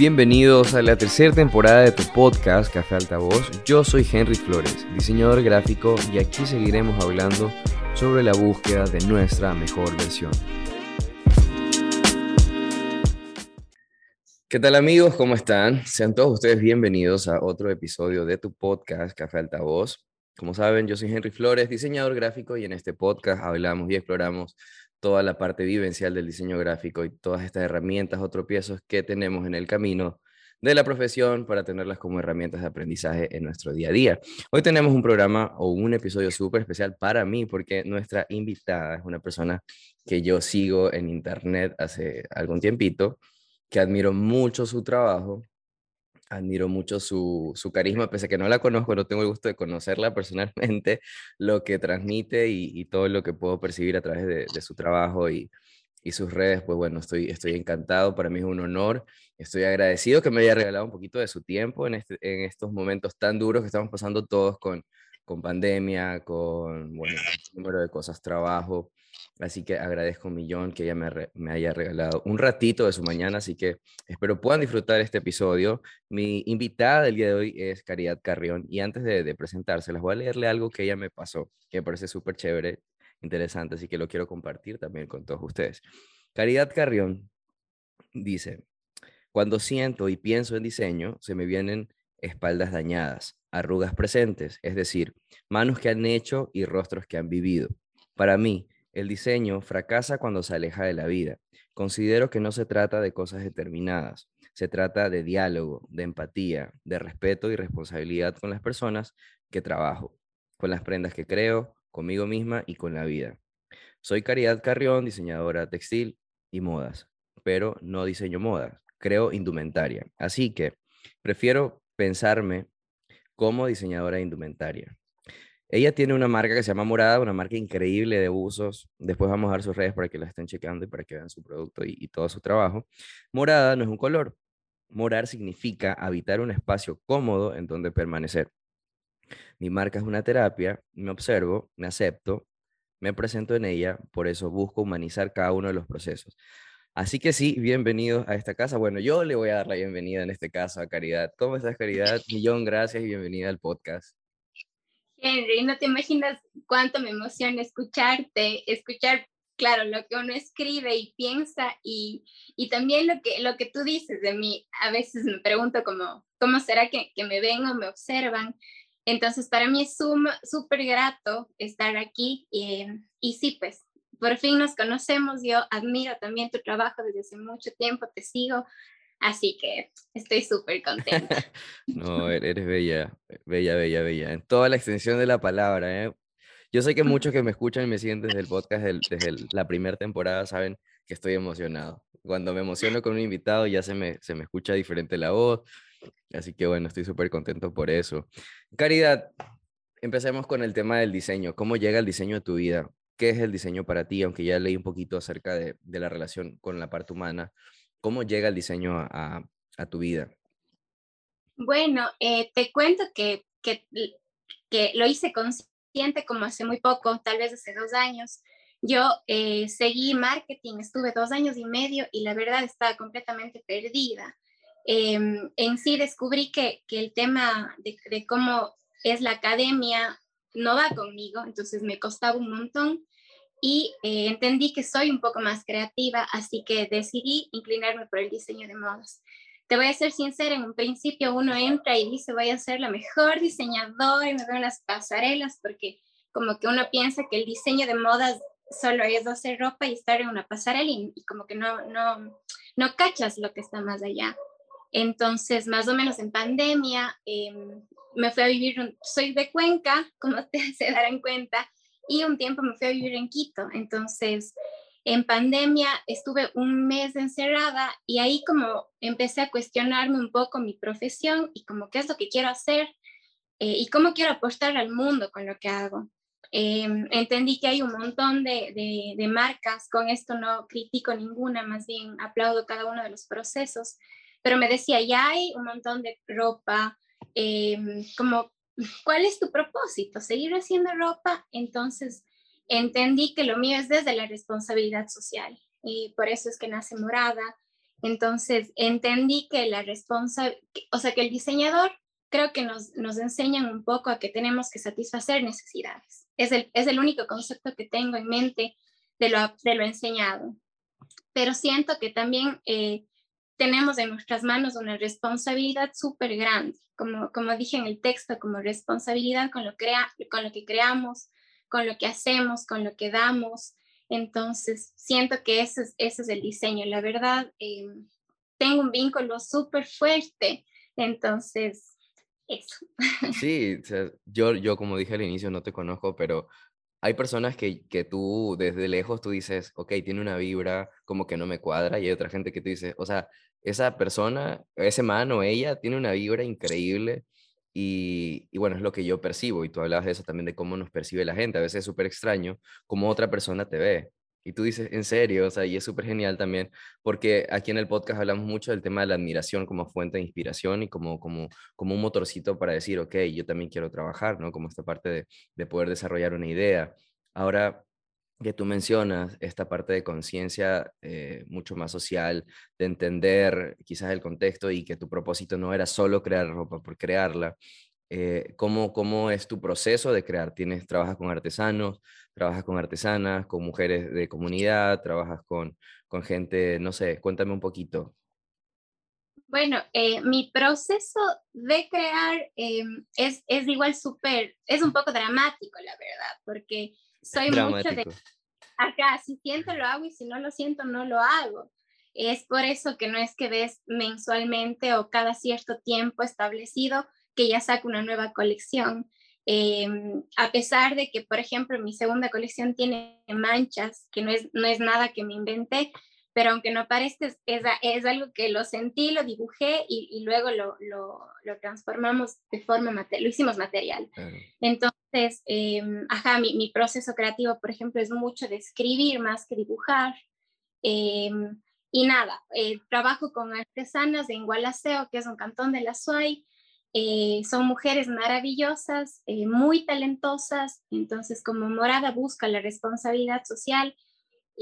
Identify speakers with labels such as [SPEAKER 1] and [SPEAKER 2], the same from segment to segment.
[SPEAKER 1] Bienvenidos a la tercera temporada de tu podcast Café Altavoz. Yo soy Henry Flores, diseñador gráfico, y aquí seguiremos hablando sobre la búsqueda de nuestra mejor versión. ¿Qué tal amigos? ¿Cómo están? Sean todos ustedes bienvenidos a otro episodio de tu podcast Café Altavoz. Como saben, yo soy Henry Flores, diseñador gráfico, y en este podcast hablamos y exploramos toda la parte vivencial del diseño gráfico y todas estas herramientas o tropiezos que tenemos en el camino de la profesión para tenerlas como herramientas de aprendizaje en nuestro día a día. Hoy tenemos un programa o un episodio súper especial para mí porque nuestra invitada es una persona que yo sigo en internet hace algún tiempito, que admiro mucho su trabajo admiro mucho su, carisma, pese a que no la conozco, no tengo el gusto de conocerla personalmente, lo que transmite y, todo lo que puedo percibir a través de, su trabajo y, sus redes, pues bueno, estoy, estoy encantado, para mí es un honor, estoy agradecido que me haya regalado un poquito de su tiempo en, este, en estos momentos tan duros que estamos pasando todos con, con pandemia, con, bueno, número de cosas, trabajo, Así que agradezco un millón que ella me, haya regalado un ratito de su mañana, así que espero puedan disfrutar este episodio. Mi invitada del día de hoy es Caridad Carrión y antes de, de presentarse, les voy a leerle algo que ella me pasó, que me parece súper chévere, interesante, así que lo quiero compartir también con todos ustedes. Caridad Carrión dice, cuando siento y pienso en diseño, se me vienen espaldas dañadas, arrugas presentes, es decir, manos que han hecho y rostros que han vivido. Para mí, el diseño fracasa cuando se aleja de la vida. Considero que no se trata de cosas determinadas, se trata de diálogo, de empatía, de respeto y responsabilidad con las personas que trabajo, con las prendas que creo, conmigo misma y con la vida. Soy Caridad Carrión, diseñadora textil y modas, pero no diseño modas, creo indumentaria. Así que prefiero pensarme como diseñadora indumentaria. Ella tiene una marca que se llama Morada, una marca increíble de usos. Después vamos a dar sus redes para que la estén chequeando y para que vean su producto y, todo su trabajo. Morada no es un color. Morar significa habitar un espacio cómodo en donde permanecer. Mi marca es una terapia, me observo, me acepto, me presento en ella, por eso busco humanizar cada uno de los procesos. Así que sí, bienvenidos a esta casa. Bueno, yo le voy a dar la bienvenida en este caso a Caridad. ¿Cómo estás, Caridad? Millón gracias y bienvenida al podcast.
[SPEAKER 2] Henry, no te imaginas cuánto me emociona escucharte, escuchar, claro, lo que uno escribe y piensa y, y también lo que, lo que tú dices de mí. A veces me pregunto cómo, cómo será que, que me ven o me observan. Entonces, para mí es súper grato estar aquí y, y sí, pues, por fin nos conocemos. Yo admiro también tu trabajo desde hace mucho tiempo, te sigo Así que estoy súper contenta.
[SPEAKER 1] no, er-, eres bella, bella, bella, bella. En toda la extensión de la palabra. ¿eh? Yo sé que muchos que me escuchan y me siguen desde el podcast, desde la primera temporada, saben que estoy emocionado. Cuando me emociono con un invitado ya se me, se me escucha diferente la voz. Así que bueno, estoy súper contento por eso. Caridad, empecemos con el tema del diseño. ¿Cómo llega el diseño a tu vida? ¿Qué es el diseño para ti? Aunque ya leí un poquito acerca de, de la relación con la parte humana. ¿Cómo llega el diseño a, tu vida?
[SPEAKER 2] Bueno, eh, te cuento que, que, lo hice consciente como hace muy poco, tal vez hace dos años. Yo eh, seguí marketing, estuve dos años y medio y la verdad estaba completamente perdida. Em, en sí descubrí que, el tema de, de, cómo es la academia no va conmigo, entonces me costaba un montón y eh, entendí que soy un poco más creativa, así que decidí inclinarme por el diseño de modas. Te voy a ser sincera, en un principio uno entra y dice voy a ser la mejor diseñadora y me veo en las pasarelas porque como que uno piensa que el diseño de modas solo es hacer ropa y estar en una pasarela y, como que no, no, no cachas lo que está más allá. Entonces, más o menos en pandemia, em, me fui a vivir, soy de Cuenca, como te se darán cuenta, y un tiempo me fui a vivir en Quito. Entonces, en pandemia estuve un mes encerrada y ahí como empecé a cuestionarme un poco mi profesión y como qué es lo que quiero hacer eh, y cómo quiero aportar al mundo con lo que hago. Em, entendí que hay un montón de, de, marcas, con esto no critico ninguna, más bien aplaudo cada uno de los procesos, pero me decía, ya hay un montón de ropa, em, como ¿cuál es tu propósito? ¿Seguir haciendo ropa? Entonces entendí que lo mío es desde la responsabilidad social y por eso es que nace Morada. Entonces entendí que la responsabilidad, o sea, que el diseñador creo que nos, nos enseñan un poco a que tenemos que satisfacer necesidades. Es el, es el único concepto que tengo en mente de lo, de lo enseñado. Pero siento que también eh, tenemos en nuestras manos una responsabilidad súper grande, como, como dije en el texto, como responsabilidad con lo, crea, con lo que creamos, con lo que hacemos, con lo que damos. Entonces, siento que ese es, ese es el diseño. La verdad, eh, tengo un vínculo súper fuerte. Entonces, eso.
[SPEAKER 1] Sí, yo, yo como dije al inicio, no te conozco, pero hay personas que, que tú desde lejos tú dices, ok, tiene una vibra como que no me cuadra, y hay otra gente que tú dices, o sea, esa persona, ese man o ella tiene una vibra increíble y, y, bueno, es lo que yo percibo y tú hablabas de eso también, de cómo nos percibe la gente, a veces es súper extraño cómo otra persona te ve. Y tú dices, en serio, o sea, y es súper genial también, porque aquí en el podcast hablamos mucho del tema de la admiración como fuente de inspiración y como, como, como un motorcito para decir, ok, yo también quiero trabajar, ¿no? Como esta parte de, de poder desarrollar una idea. Ahora, que tú mencionas, esta parte de conciencia eh, mucho más social, de entender quizás el contexto y que tu propósito no era solo crear ropa por crearla. Eh, ¿cómo, ¿Cómo es tu proceso de crear? ¿Tienes, ¿Trabajas con artesanos? ¿Trabajas con artesanas? ¿Con mujeres de comunidad? ¿Trabajas con, con gente? No sé, cuéntame un poquito.
[SPEAKER 2] Bueno, eh, mi proceso de crear es, es igual súper, es un poco dramático, la verdad, porque soy mucho de acá, si siento lo hago y si no lo siento no lo hago. Es por eso que no es que ves mensualmente o cada cierto tiempo establecido que ya saco una nueva colección. Em, a pesar de que, por ejemplo, mi segunda colección tiene manchas, que no es, no es nada que me inventé, pero aunque no parezca, es, es, algo que lo sentí, lo dibujé y, luego lo, lo, lo, transformamos de forma, lo hicimos material. Entonces, em, ajá, mi, mi, proceso creativo, por ejemplo, es mucho de escribir más que dibujar. Em, y nada, eh, trabajo con artesanas en Gualaceo, que es un cantón de la SUAY. Eh, son mujeres maravillosas, eh, muy talentosas, entonces como Morada busca la responsabilidad social,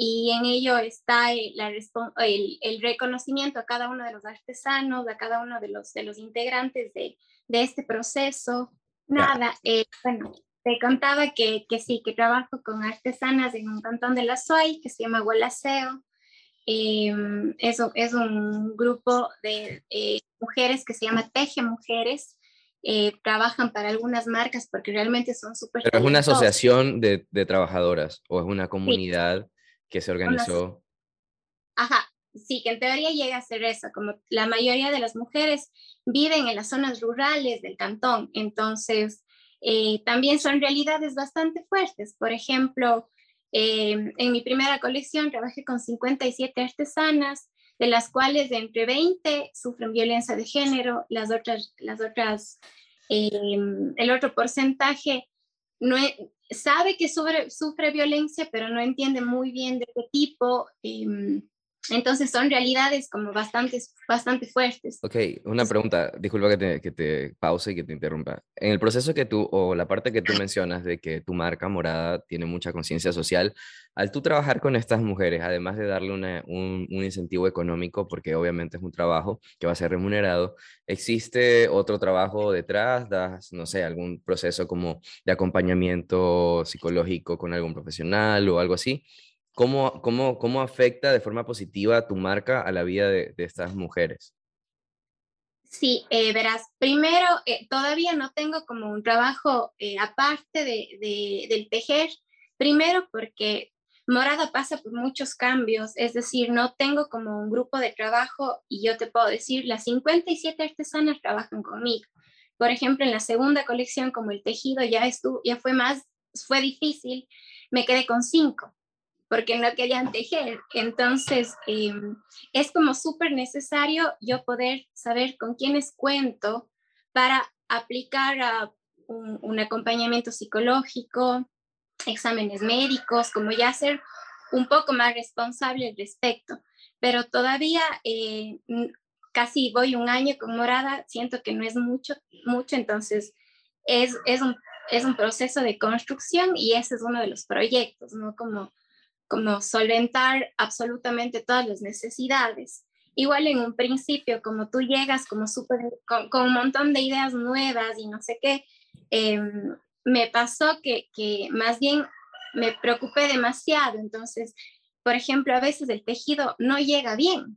[SPEAKER 2] y en ello está el, la, el, el, reconocimiento a cada uno de los artesanos, a cada uno de los, de los integrantes de, de este proceso. Nada, eh, bueno, te contaba que, que, sí, que trabajo con artesanas en un cantón de la SOAI que se llama Gualaceo. Eh, es, es, un grupo de eh, mujeres que se llama Teje Mujeres. Eh, trabajan para algunas marcas porque realmente son súper...
[SPEAKER 1] Pero es una asociación de, de, trabajadoras o es una comunidad que se organizó.
[SPEAKER 2] Ajá, sí, que en teoría llega a ser eso, como la mayoría de las mujeres viven en las zonas rurales del cantón, entonces eh, también son realidades bastante fuertes. Por ejemplo, em, en mi primera colección trabajé con 57 artesanas, de las cuales de entre 20 sufren violencia de género, las otras, las otras em, el otro porcentaje no, sabe que sufre, sufre violencia, pero no entiende muy bien de qué tipo. Em, entonces son realidades como bastante, bastante fuertes.
[SPEAKER 1] Ok, una pregunta, disculpa que te, que te pause y que te interrumpa. En el proceso que tú, o la parte que tú mencionas de que tu marca morada tiene mucha conciencia social, al tú trabajar con estas mujeres, además de darle un, un, incentivo económico, porque obviamente es un trabajo que va a ser remunerado, ¿existe otro trabajo detrás? ¿Das, no sé, algún proceso como de acompañamiento psicológico con algún profesional o algo así? ¿Cómo, cómo, cómo afecta de forma positiva tu marca a la vida de, de estas mujeres?
[SPEAKER 2] Sí, eh, verás, primero, eh, todavía no tengo como un trabajo eh, aparte de, de, del tejer, primero porque Morada pasa por muchos cambios, es decir, no tengo como un grupo de trabajo y yo te puedo decir, las 57 artesanas trabajan conmigo. Por ejemplo, en la segunda colección, como el tejido ya, estuvo, ya fue más, fue difícil, me quedé con cinco porque no querían tejer. Entonces, em, es como súper necesario yo poder saber con quiénes cuento para aplicar a un, acompañamiento psicológico, exámenes médicos, como ya ser un poco más responsable al respecto. Pero todavía eh, casi voy un año con Morada, siento que no es mucho, mucho, entonces es, es, un, es un proceso de construcción y ese es uno de los proyectos, ¿no? Como como solventar absolutamente todas las necesidades. igual en un principio, como tú llegas como súper, con, un montón de ideas nuevas y no sé qué, em, me pasó que, que más bien me preocupé demasiado. Entonces, por ejemplo, a veces el tejido no llega bien,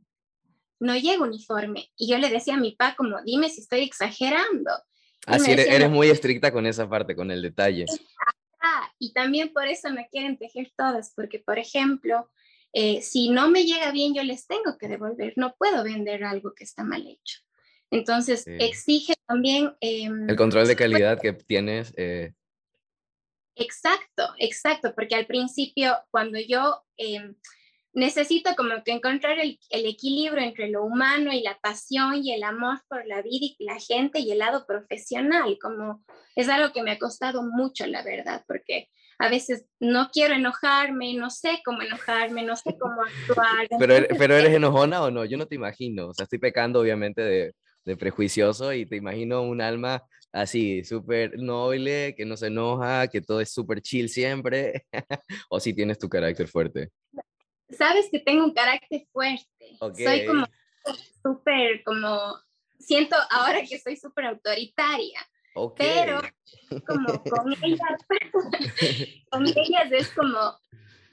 [SPEAKER 2] no llega uniforme. Y yo le decía a mi papá como, dime si estoy exagerando.
[SPEAKER 1] Así eres, muy estricta con esa parte, con el detalle.
[SPEAKER 2] Ah, y también por eso me quieren tejer todas, porque por ejemplo, eh, si no me llega bien, yo les tengo que devolver, no puedo vender algo que está mal hecho. Entonces, exige también...
[SPEAKER 1] Em, el control de calidad que tienes. Eh.
[SPEAKER 2] Exacto, exacto, porque al principio, cuando yo... Necesito como que encontrar el, equilibrio entre lo humano y la pasión y el amor por la vida y la gente y el lado profesional, como es algo que me ha costado mucho, la verdad, porque a veces no quiero enojarme, no sé cómo enojarme, no sé cómo actuar.
[SPEAKER 1] Pero, pero eres enojona o no, yo no te imagino, o sea, estoy pecando obviamente de, de prejuicioso y te imagino un alma así, súper noble, que no se enoja, que todo es súper chill siempre, o si tienes tu carácter fuerte
[SPEAKER 2] sabes que tengo un carácter fuerte. Soy como súper, como, siento ahora que soy súper autoritaria. Pero como con ellas, con ellas es como,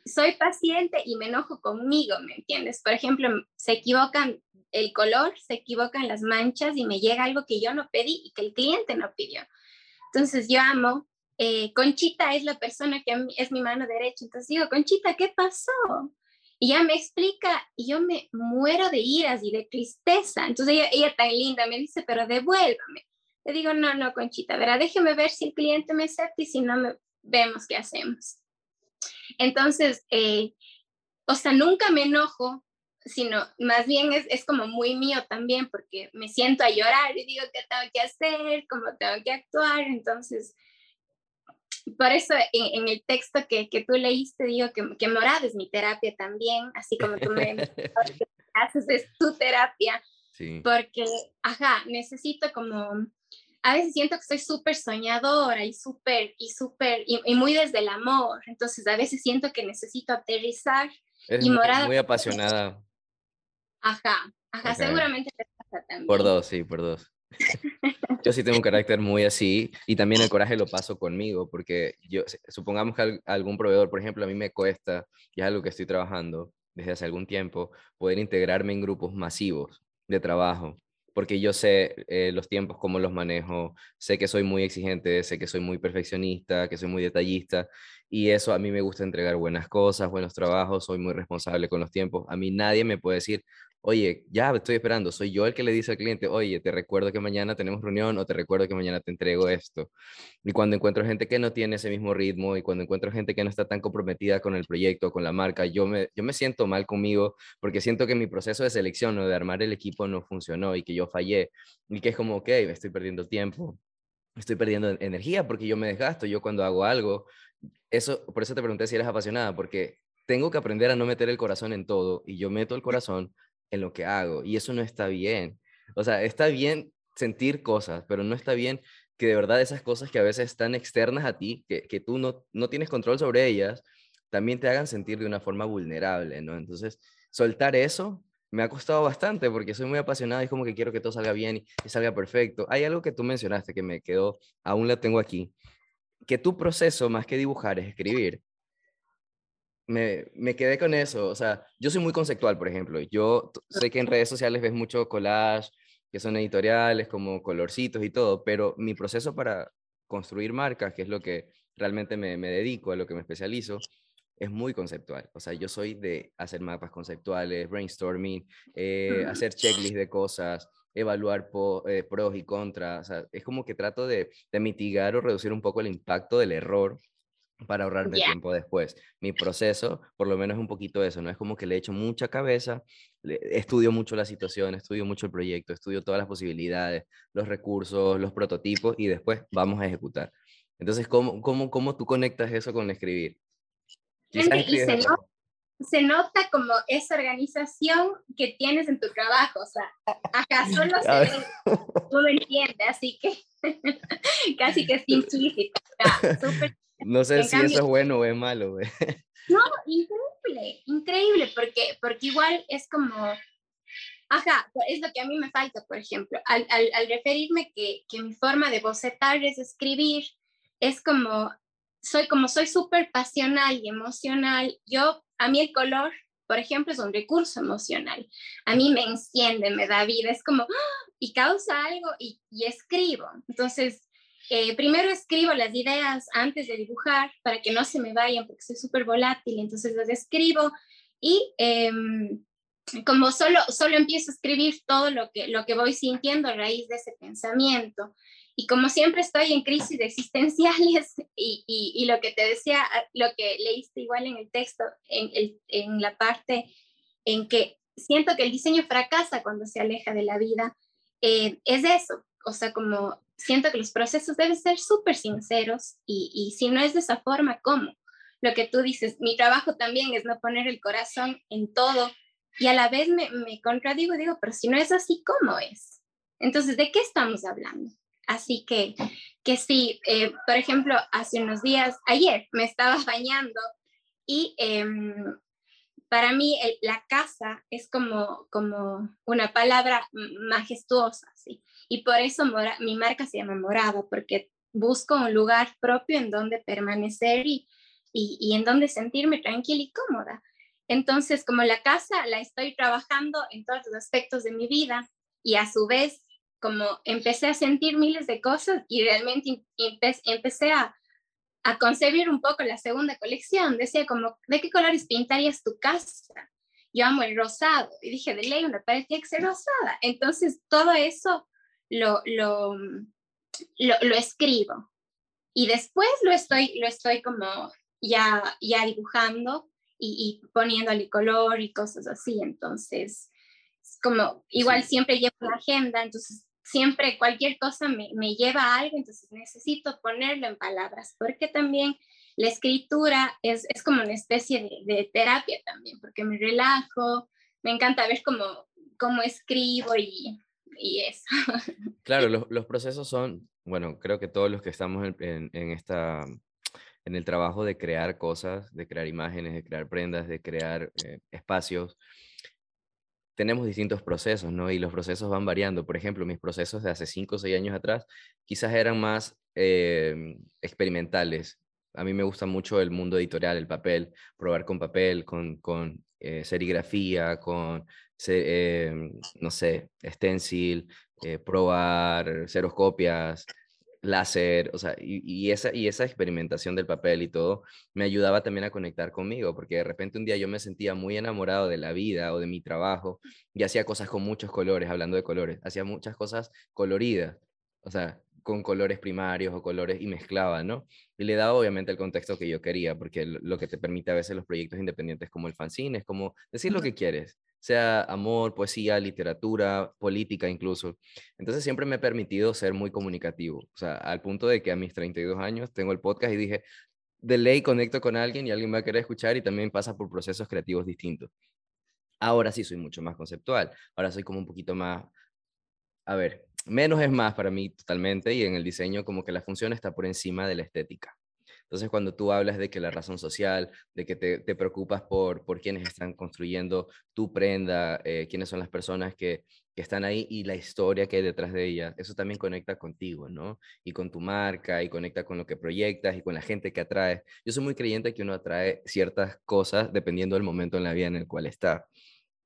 [SPEAKER 2] soy paciente y me enojo conmigo, ¿me entiendes? Por ejemplo, se equivocan el color, se equivocan las manchas y me llega algo que yo no pedí y que el cliente no pidió. Entonces yo amo, eh, Conchita es la persona que es mi mano derecha, entonces digo, Conchita, ¿qué pasó? Y ella me explica y yo me muero de iras y de tristeza. Entonces ella, ella tan linda me dice, pero devuélvame. Le digo, no, no, Conchita, verá, déjeme ver si el cliente me acepta y si no, me, vemos qué hacemos. Entonces, eh, o sea, nunca me enojo, sino más bien es, es, como muy mío también, porque me siento a llorar y digo qué tengo que hacer, cómo tengo que actuar. Entonces, por eso en, el texto que, que, tú leíste digo que, que morada es mi terapia también, así como tú me haces, es tu terapia, porque, ajá, necesito como, a veces siento que soy súper soñadora y súper, y súper, y, muy desde el amor, entonces a veces siento que necesito aterrizar y morada.
[SPEAKER 1] Muy apasionada.
[SPEAKER 2] Ajá, ajá, seguramente te pasa también.
[SPEAKER 1] Por dos, sí, por dos. Yo sí tengo un carácter muy así y también el coraje lo paso conmigo porque yo, supongamos que algún proveedor, por ejemplo, a mí me cuesta, y es algo que estoy trabajando desde hace algún tiempo, poder integrarme en grupos masivos de trabajo porque yo sé eh, los tiempos, cómo los manejo, sé que soy muy exigente, sé que soy muy perfeccionista, que soy muy detallista, y eso a mí me gusta entregar buenas cosas, buenos trabajos, soy muy responsable con los tiempos. A mí nadie me puede decir, oye, ya estoy esperando, soy yo el que le dice al cliente, oye, te recuerdo que mañana tenemos reunión o te recuerdo que mañana te entrego esto. Y cuando encuentro gente que no tiene ese mismo ritmo y cuando encuentro gente que no está tan comprometida con el proyecto, con la marca, yo me, yo me siento mal conmigo porque siento que mi proceso de selección o de armar el equipo no funcionó y que yo fallé y que es como, ok, me estoy perdiendo tiempo, estoy perdiendo energía porque yo me desgasto, yo cuando hago algo, eso, por eso te pregunté si eres apasionada, porque tengo que aprender a no meter el corazón en todo y yo meto el corazón en lo que hago y eso no está bien. O sea, está bien sentir cosas, pero no está bien que de verdad esas cosas que a veces están externas a ti, que, que tú no, no tienes control sobre ellas, también te hagan sentir de una forma vulnerable, ¿no? Entonces, soltar eso me ha costado bastante porque soy muy apasionado y como que quiero que todo salga bien y, salga perfecto. Hay algo que tú mencionaste que me quedó, aún la tengo aquí, que tu proceso más que dibujar es escribir me, me, quedé con eso. O sea, yo soy muy conceptual, por ejemplo. Yo sé que en redes sociales ves mucho collage, que son editoriales, como colorcitos y todo, pero mi proceso para construir marcas, que es lo que realmente me, me dedico, a lo que me especializo, es muy conceptual. O sea, yo soy de hacer mapas conceptuales, brainstorming, eh, hacer checklist de cosas, evaluar eh, pros y contras. O sea, es como que trato de, de, mitigar o reducir un poco el impacto del error para ahorrarme tiempo después. Mi proceso, por lo menos es un poquito eso, ¿no? Es como que le echo mucha cabeza, estudio mucho la situación, estudio mucho el proyecto, estudio todas las posibilidades, los recursos, los prototipos y después vamos a ejecutar. Entonces, ¿cómo, cómo, cómo tú conectas eso con escribir?
[SPEAKER 2] se, nota, como esa organización que tienes en tu trabajo, o sea, acá solo se tú lo entiendes, así que casi que es implícito, súper
[SPEAKER 1] no sé si eso es bueno o es malo, güey.
[SPEAKER 2] No, increíble, increíble, porque, porque igual es como, Ajá, es lo que a mí me falta, por ejemplo, al, al, al referirme que, que, mi forma de bocetar es escribir, es como, soy como soy súper pasional y emocional, yo, a mí el color, por ejemplo, es un recurso emocional, a mí me enciende, me da vida, es como, ¡ah! y causa algo y, y escribo, entonces, eh, primero escribo las ideas antes de dibujar para que no se me vayan porque soy súper volátil, entonces las escribo y... Eh, como solo, solo empiezo a escribir todo lo que, lo que voy sintiendo a raíz de ese pensamiento. Y como siempre estoy en crisis existenciales y, y, y, lo que te decía, lo que leíste igual en el texto, en, el, en la parte en que siento que el diseño fracasa cuando se aleja de la vida, eh, es eso. O sea, como siento que los procesos deben ser súper sinceros y, y si no es de esa forma, ¿cómo? Lo que tú dices, mi trabajo también es no poner el corazón en todo y a la vez me, me contradigo y digo, pero si no es así, ¿cómo es? Entonces, ¿de qué estamos hablando? Así que, que sí, eh, por ejemplo, hace unos días, ayer me estaba bañando y eh, para mí el, la casa es como, como una palabra majestuosa, ¿sí? Y por eso mora, mi marca se llama Morada, porque busco un lugar propio en donde permanecer y, y, y en donde sentirme tranquila y cómoda. Entonces, como la casa la estoy trabajando en todos los aspectos de mi vida y a su vez, como empecé a sentir miles de cosas y realmente empecé a, a concebir un poco la segunda colección. Decía como, ¿de qué colores pintarías tu casa? Yo amo el rosado. Y dije, de ley, una pared tiene que ser rosada. Entonces, todo eso lo, lo, lo, lo, escribo. Y después lo estoy, lo estoy como ya, ya dibujando y, y poniéndole color y cosas así. Entonces, como igual siempre llevo la agenda, entonces siempre cualquier cosa me, me, lleva a algo, entonces necesito ponerlo en palabras, porque también la escritura es, es como una especie de, de, terapia también, porque me relajo, me encanta ver cómo, cómo escribo y, y eso.
[SPEAKER 1] Claro, los, los, procesos son, bueno, creo que todos los que estamos en, en, en esta en el trabajo de crear cosas, de crear imágenes, de crear prendas, de crear eh, espacios, tenemos distintos procesos, ¿no? Y los procesos van variando. Por ejemplo, mis procesos de hace 5 o 6 años atrás quizás eran más eh, experimentales. A mí me gusta mucho el mundo editorial, el papel, probar con papel, con, con eh, serigrafía, con, eh, no sé, stencil, eh, probar seroscopias, láser, o sea, y, y, esa, y esa experimentación del papel y todo me ayudaba también a conectar conmigo, porque de repente un día yo me sentía muy enamorado de la vida o de mi trabajo y hacía cosas con muchos colores, hablando de colores, hacía muchas cosas coloridas, o sea, con colores primarios o colores y mezclaba, ¿no? Y le daba obviamente el contexto que yo quería, porque lo que te permite a veces los proyectos independientes como el fanzine es como decir lo que quieres, sea amor, poesía, literatura, política incluso. Entonces siempre me he permitido ser muy comunicativo, o sea, al punto de que a mis 32 años tengo el podcast y dije, de ley conecto con alguien y alguien va a querer escuchar y también pasa por procesos creativos distintos. Ahora sí soy mucho más conceptual, ahora soy como un poquito más, a ver, menos es más para mí totalmente y en el diseño como que la función está por encima de la estética. Entonces, cuando tú hablas de que la razón social, de que te, preocupas por, por quienes están construyendo tu prenda, eh, quiénes son las personas que, que están ahí y la historia que hay detrás de ella, eso también conecta contigo, ¿no? Y con tu marca y conecta con lo que proyectas y con la gente que atraes. Yo soy muy creyente que uno atrae ciertas cosas dependiendo del momento en la vida en el cual está.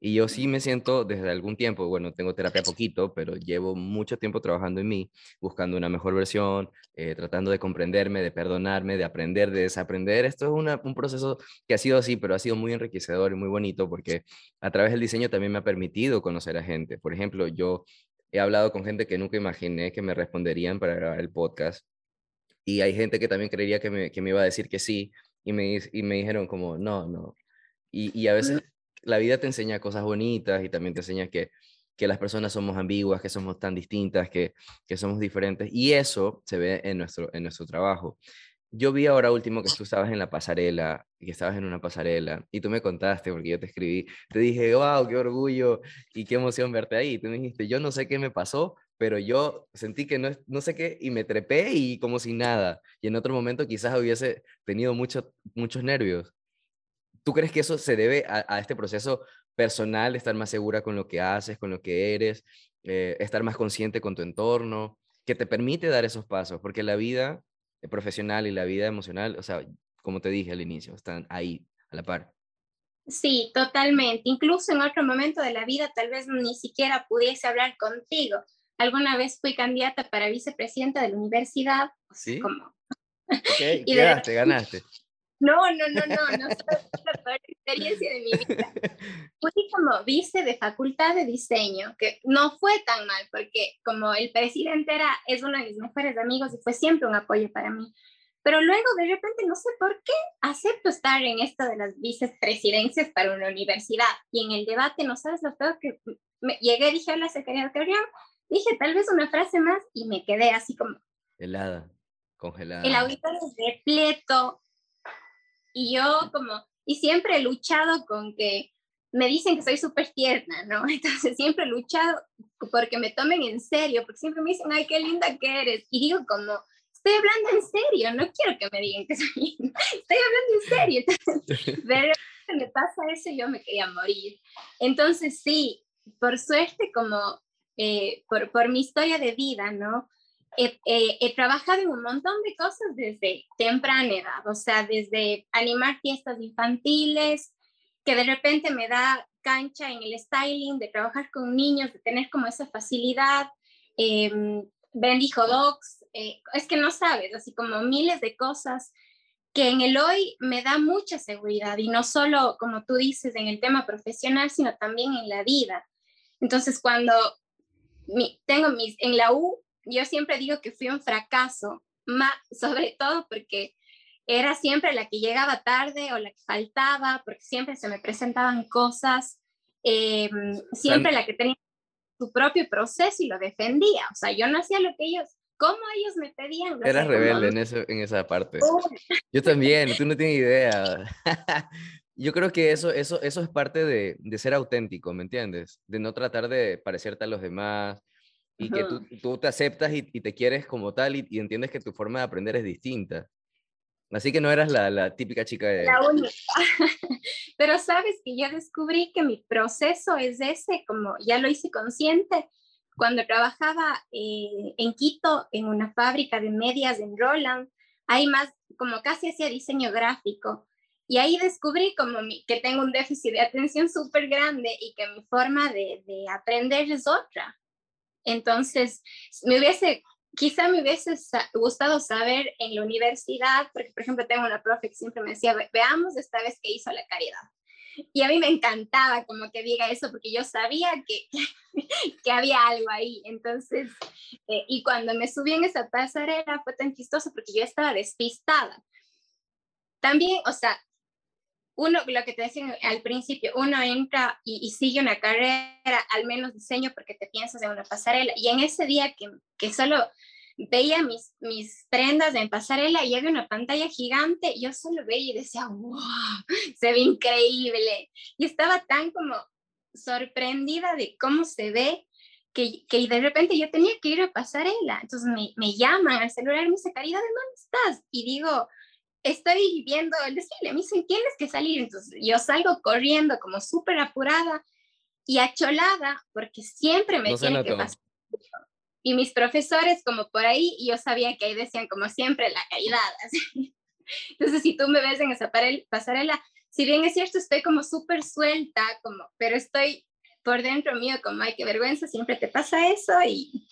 [SPEAKER 1] Y yo sí me siento desde algún tiempo, bueno, tengo terapia poquito, pero llevo mucho tiempo trabajando en mí, buscando una mejor versión, eh, tratando de comprenderme, de perdonarme, de aprender, de desaprender. Esto es una, un proceso que ha sido así, pero ha sido muy enriquecedor y muy bonito porque a través del diseño también me ha permitido conocer a gente. Por ejemplo, yo he hablado con gente que nunca imaginé que me responderían para grabar el podcast. Y hay gente que también creería que me, que me iba a decir que sí y me, y me dijeron como, no, no. Y, y a veces la vida te enseña cosas bonitas y también te enseña que, que las personas somos ambiguas, que somos tan distintas, que, que somos diferentes. Y eso se ve en nuestro, en nuestro trabajo. Yo vi ahora último que tú estabas en la pasarela, que estabas en una pasarela, y tú me contaste, porque yo te escribí, te dije, wow, qué orgullo y qué emoción verte ahí. Y tú me dijiste, yo no sé qué me pasó, pero yo sentí que no, no sé qué, y me trepé y como si nada. Y en otro momento quizás hubiese tenido mucho, muchos nervios. ¿Tú crees que eso se debe a, a, este proceso personal, estar más segura con lo que haces, con lo que eres, eh, estar más consciente con tu entorno, que te permite dar esos pasos, porque la vida profesional y la vida emocional, o sea, como te dije al inicio, están ahí, a la par.
[SPEAKER 2] Sí, totalmente. Incluso en otro momento de la vida tal vez ni siquiera pudiese hablar contigo. Alguna vez fui candidata para vicepresidenta de la universidad.
[SPEAKER 1] ¿Sí?
[SPEAKER 2] Como...
[SPEAKER 1] Okay, y ganaste, ganaste.
[SPEAKER 2] No, no, no, no, no es la peor experiencia de mi vida. Fui como vice de facultad de diseño, que no fue tan mal, porque como el presidente era, es uno de mis mejores amigos y fue siempre un apoyo para mí. Pero luego de repente, no sé por qué, acepto estar en esto de las vicepresidencias para una universidad. Y en el debate, no sabes lo peor que me, llegué, dije a la secretaria, dije tal vez una frase más y me quedé así como...
[SPEAKER 1] Helada, congelada.
[SPEAKER 2] El auditorio es repleto. Y yo como, y siempre he luchado con que me dicen que soy súper tierna, ¿no? Entonces siempre he luchado porque me tomen en serio, porque siempre me dicen, ay, qué linda que eres. Y digo como, estoy hablando en serio, no quiero que me digan que soy, estoy hablando en serio. Entonces, repente me pasa eso y yo me quería morir. Entonces, sí, por suerte, como eh, por, por, mi historia de vida, ¿no? He, he, trabajado en un montón de cosas desde temprana edad, o sea, desde animar fiestas infantiles, que de repente me da cancha en el styling, de trabajar con niños, de tener como esa facilidad. Eh, vendí hot dogs, eh, es que no sabes, así como miles de cosas que en el hoy me da mucha seguridad y no solo, como tú dices, en el tema profesional, sino también en la vida. Entonces, cuando mi, tengo mis, en la U, yo siempre digo que fui un fracaso, más, sobre todo porque era siempre la que llegaba tarde o la que faltaba, porque siempre se me presentaban cosas, em, siempre la que tenía su propio proceso y lo defendía. O sea, yo no hacía lo que ellos, como ellos me pedían.
[SPEAKER 1] Eras rebelde en, eso, en esa parte. Yo también, tú no tienes idea. Yo creo que eso, eso, eso es parte de, de, ser auténtico, ¿me entiendes? De no tratar de parecerte a los demás y que tú, tú, te aceptas y, y, te quieres como tal y, y, entiendes que tu forma de aprender es distinta. Así que no eras la, la típica chica de...
[SPEAKER 2] La única. Pero sabes que yo descubrí que mi proceso es ese, como ya lo hice consciente, cuando trabajaba eh, en Quito, en una fábrica de medias en Roland, hay más, como casi hacía diseño gráfico. Y ahí descubrí como mi, que tengo un déficit de atención súper grande y que mi forma de, de aprender es otra. Entonces, me hubiese quizá me hubiese gustado saber en la universidad, porque por ejemplo tengo una profe que siempre me decía, veamos esta vez que hizo la caridad. Y a mí me encantaba como que diga eso, porque yo sabía que, que había algo ahí. Entonces, eh, y cuando me subí en esa pasarela fue tan chistoso porque yo estaba despistada. También, o sea, uno, lo que te decía al principio, uno entra y, y, sigue una carrera, al menos diseño, porque te piensas en una pasarela. Y en ese día que, que solo veía mis, mis prendas en pasarela y había una pantalla gigante, yo solo veía y decía, wow, se ve increíble. Y estaba tan como sorprendida de cómo se ve que, que de repente yo tenía que ir a pasarela. Entonces me, me llaman al celular y me dice, Caridad, ¿de dónde estás? Y digo, estoy viendo el desfile, me dicen, tienes que salir. Entonces yo salgo corriendo como súper apurada y acholada porque siempre me tienen que pasar. Y mis profesores como por ahí, yo sabía que ahí decían como siempre la calidad. Entonces si tú me ves en esa pasarela, si bien es cierto, estoy como súper suelta, como, pero estoy por dentro mío como, ay, qué vergüenza, siempre te pasa eso y...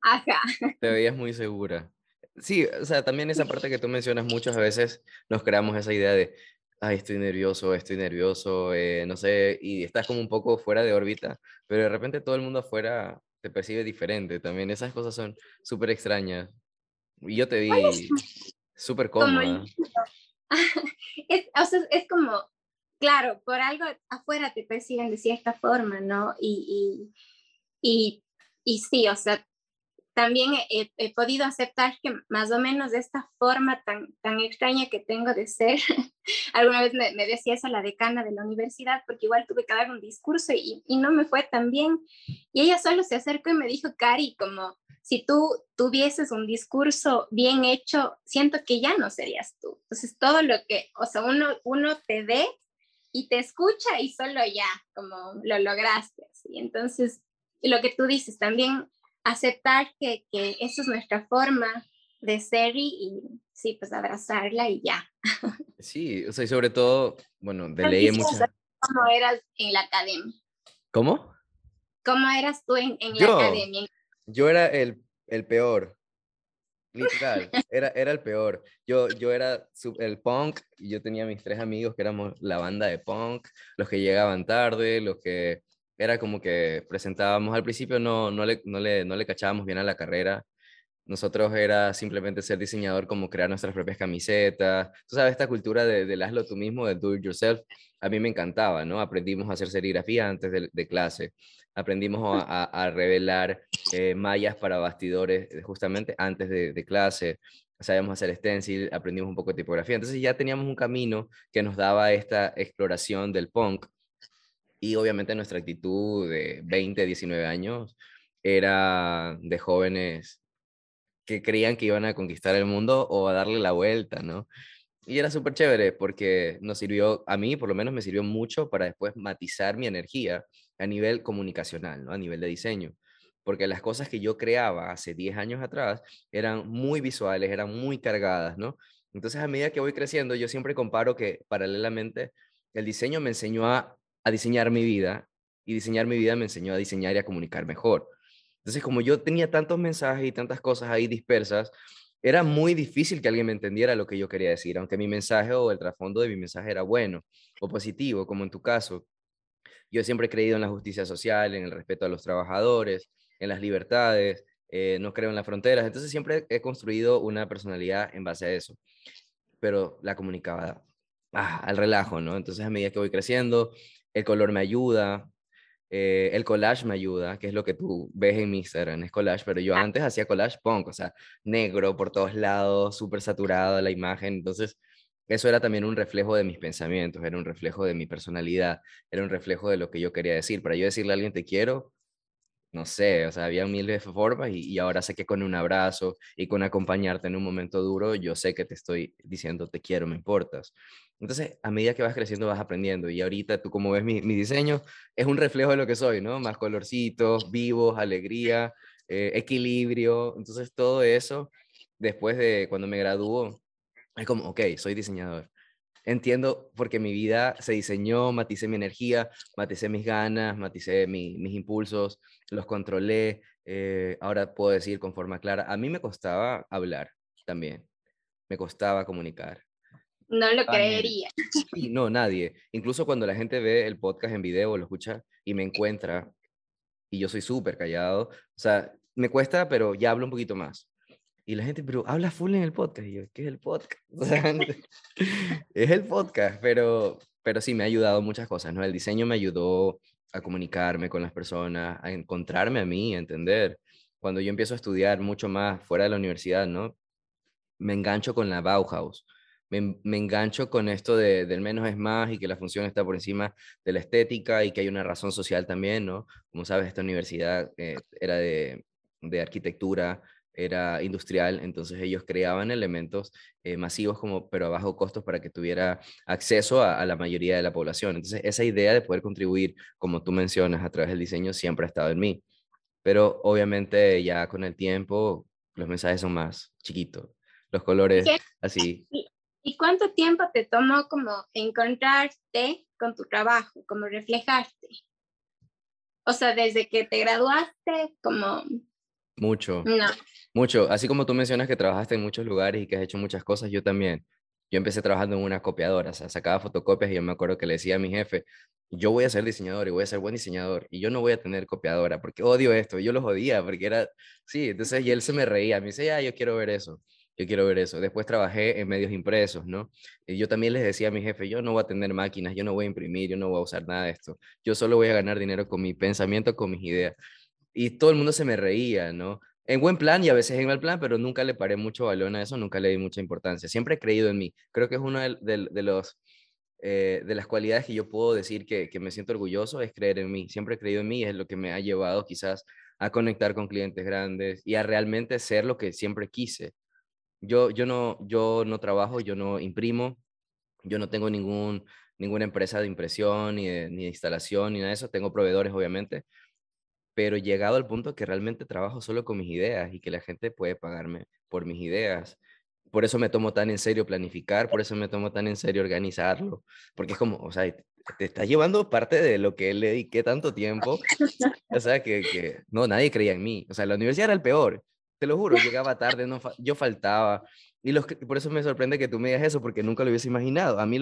[SPEAKER 2] Ajá.
[SPEAKER 1] Te veías muy segura. Sí, o sea, también esa parte que tú mencionas, muchas veces nos creamos esa idea de, ay, estoy nervioso, estoy nervioso, eh, no sé, y estás como un poco fuera de órbita, pero de repente todo el mundo afuera te percibe diferente también. Esas cosas son súper extrañas. Y yo te vi súper cómoda.
[SPEAKER 2] es, o sea, es como, claro, por algo afuera te perciben de cierta forma, ¿no? Y, y, y, y sí, o sea, también he, podido aceptar que más o menos de esta forma tan, tan extraña que tengo de ser, alguna vez me, decía eso la decana de la universidad, porque igual tuve que dar un discurso y, y, no me fue tan bien. Y ella solo se acercó y me dijo, Cari, como si tú tuvieses un discurso bien hecho, siento que ya no serías tú. Entonces, todo lo que, o sea, uno, uno te ve y te escucha y solo ya, como lo lograste. Entonces, lo que tú dices, también aceptar que, que eso es nuestra forma de ser y, sí, pues abrazarla y ya.
[SPEAKER 1] Sí, o sea, y sobre todo, bueno, de ley muchas...
[SPEAKER 2] ¿Cómo eras en la academia?
[SPEAKER 1] ¿Cómo?
[SPEAKER 2] ¿Cómo eras tú en, en la academia?
[SPEAKER 1] Yo era el, el peor, literal, era, era el peor. Yo, yo era el punk y yo tenía mis tres amigos que éramos la banda de punk, los que llegaban tarde, los que era como que presentábamos al principio, no, no, le, no, le, no le cachábamos bien a la carrera. Nosotros era simplemente ser diseñador, como crear nuestras propias camisetas. Tú sabes, esta cultura de, de hazlo tú mismo, de do it yourself, a mí me encantaba, ¿no? Aprendimos a hacer serigrafía antes de, clase. Aprendimos a, a, revelar eh, mallas para bastidores eh, justamente antes de, de clase sabíamos hacer stencil, aprendimos un poco de tipografía. Entonces ya teníamos un camino que nos daba esta exploración del punk y obviamente nuestra actitud de 20, 19 años era de jóvenes que creían que iban a conquistar el mundo o a darle la vuelta, ¿no? Y era súper chévere porque nos sirvió, a mí por lo menos me sirvió mucho para después matizar mi energía a nivel comunicacional, ¿no? A nivel de diseño. Porque las cosas que yo creaba hace 10 años atrás eran muy visuales, eran muy cargadas, ¿no? Entonces a medida que voy creciendo, yo siempre comparo que paralelamente el diseño me enseñó a a diseñar mi vida y diseñar mi vida me enseñó a diseñar y a comunicar mejor. Entonces, como yo tenía tantos mensajes y tantas cosas ahí dispersas, era muy difícil que alguien me entendiera lo que yo quería decir, aunque mi mensaje o el trasfondo de mi mensaje era bueno o positivo, como en tu caso. Yo siempre he creído en la justicia social, en el respeto a los trabajadores, en las libertades, eh, no creo en las fronteras, entonces siempre he construido una personalidad en base a eso, pero la comunicaba ah, al relajo, ¿no? Entonces a medida que voy creciendo, el color me ayuda, eh, el collage me ayuda, que es lo que tú ves en mi Instagram, es collage, pero yo antes hacía collage punk, o sea, negro por todos lados, súper saturada la imagen, entonces eso era también un reflejo de mis pensamientos, era un reflejo de mi personalidad, era un reflejo de lo que yo quería decir. Para yo decirle a alguien te quiero, no sé, o sea, había de formas y, ahora sé que con un abrazo y con acompañarte en un momento duro, yo sé que te estoy diciendo te quiero, me importas. Entonces, a medida que vas creciendo, vas aprendiendo. Y ahorita tú, como ves mi, mi diseño, es un reflejo de lo que soy, ¿no? Más colorcitos, vivos, alegría, eh, equilibrio. Entonces, todo eso, después de cuando me graduó, es como, ok, soy diseñador. Entiendo porque mi vida se diseñó, maticé mi energía, maticé mis ganas, maticé mis impulsos, los controlé. Eh, ahora puedo decir con forma clara, a mí me costaba hablar también, me costaba comunicar
[SPEAKER 2] no lo creería.
[SPEAKER 1] Sí, no, nadie. Incluso cuando la gente ve el podcast en video, lo escucha y me encuentra y yo soy súper callado, o sea, me cuesta, pero ya hablo un poquito más. Y la gente, pero habla full en el podcast. Y yo, ¿qué es el podcast? O sea, es el podcast, pero, pero sí me ha ayudado muchas cosas, ¿no? El diseño me ayudó a comunicarme con las personas, a encontrarme a mí, a entender. Cuando yo empiezo a estudiar mucho más fuera de la universidad, ¿no? Me engancho con la Bauhaus me, engancho con esto de, del menos es más y que la función está por encima de la estética y que hay una razón social también, ¿no? Como sabes, esta universidad eh, era de, de, arquitectura, era industrial, entonces ellos creaban elementos eh, masivos como, pero a bajo costos para que tuviera acceso a, a, la mayoría de la población. Entonces esa idea de poder contribuir, como tú mencionas, a través del diseño siempre ha estado en mí. Pero obviamente ya con el tiempo los mensajes son más chiquitos, los colores así.
[SPEAKER 2] ¿Y cuánto tiempo te tomó como encontrarte con tu trabajo, como reflejarte? O sea, desde que te graduaste, como...
[SPEAKER 1] Mucho. No. Mucho. Así como tú mencionas que trabajaste en muchos lugares y que has hecho muchas cosas, yo también. Yo empecé trabajando en una copiadora, o sea, sacaba fotocopias y yo me acuerdo que le decía a mi jefe, yo voy a ser diseñador y voy a ser buen diseñador y yo no voy a tener copiadora porque odio esto. Yo los odia porque era, sí, entonces y él se me reía, me dice, ya, yo quiero ver eso yo quiero ver eso. Después trabajé en medios impresos, ¿no? Y yo también les decía a mi jefe, yo no voy a tener máquinas, yo no voy a imprimir, yo no voy a usar nada de esto. Yo solo voy a ganar dinero con mi pensamiento, con mis ideas. Y todo el mundo se me reía, ¿no? En buen plan y a veces en mal plan, pero nunca le paré mucho balón a eso, nunca le di mucha importancia. Siempre he creído en mí. Creo que es una de, los... Eh, de las cualidades que yo puedo decir que, que me siento orgulloso es creer en mí. Siempre he creído en mí y es lo que me ha llevado quizás a conectar con clientes grandes y a realmente ser lo que siempre quise. Yo, yo, no, yo no trabajo, yo no imprimo, yo no tengo ningún ninguna empresa de impresión, ni de, ni de instalación, ni nada de eso. Tengo proveedores, obviamente, pero llegado al punto que realmente trabajo solo con mis ideas y que la gente puede pagarme por mis ideas. Por eso me tomo tan en serio planificar, por eso me tomo tan en serio organizarlo, porque es como, o sea, te estás llevando parte de lo que le dediqué tanto tiempo, o sea, que, que no, nadie creía en mí, o sea, la universidad era el peor, te lo juro, llegaba tarde, no yo faltaba, y los, por eso me sorprende que tú me digas eso, porque nunca lo hubiese imaginado. A mí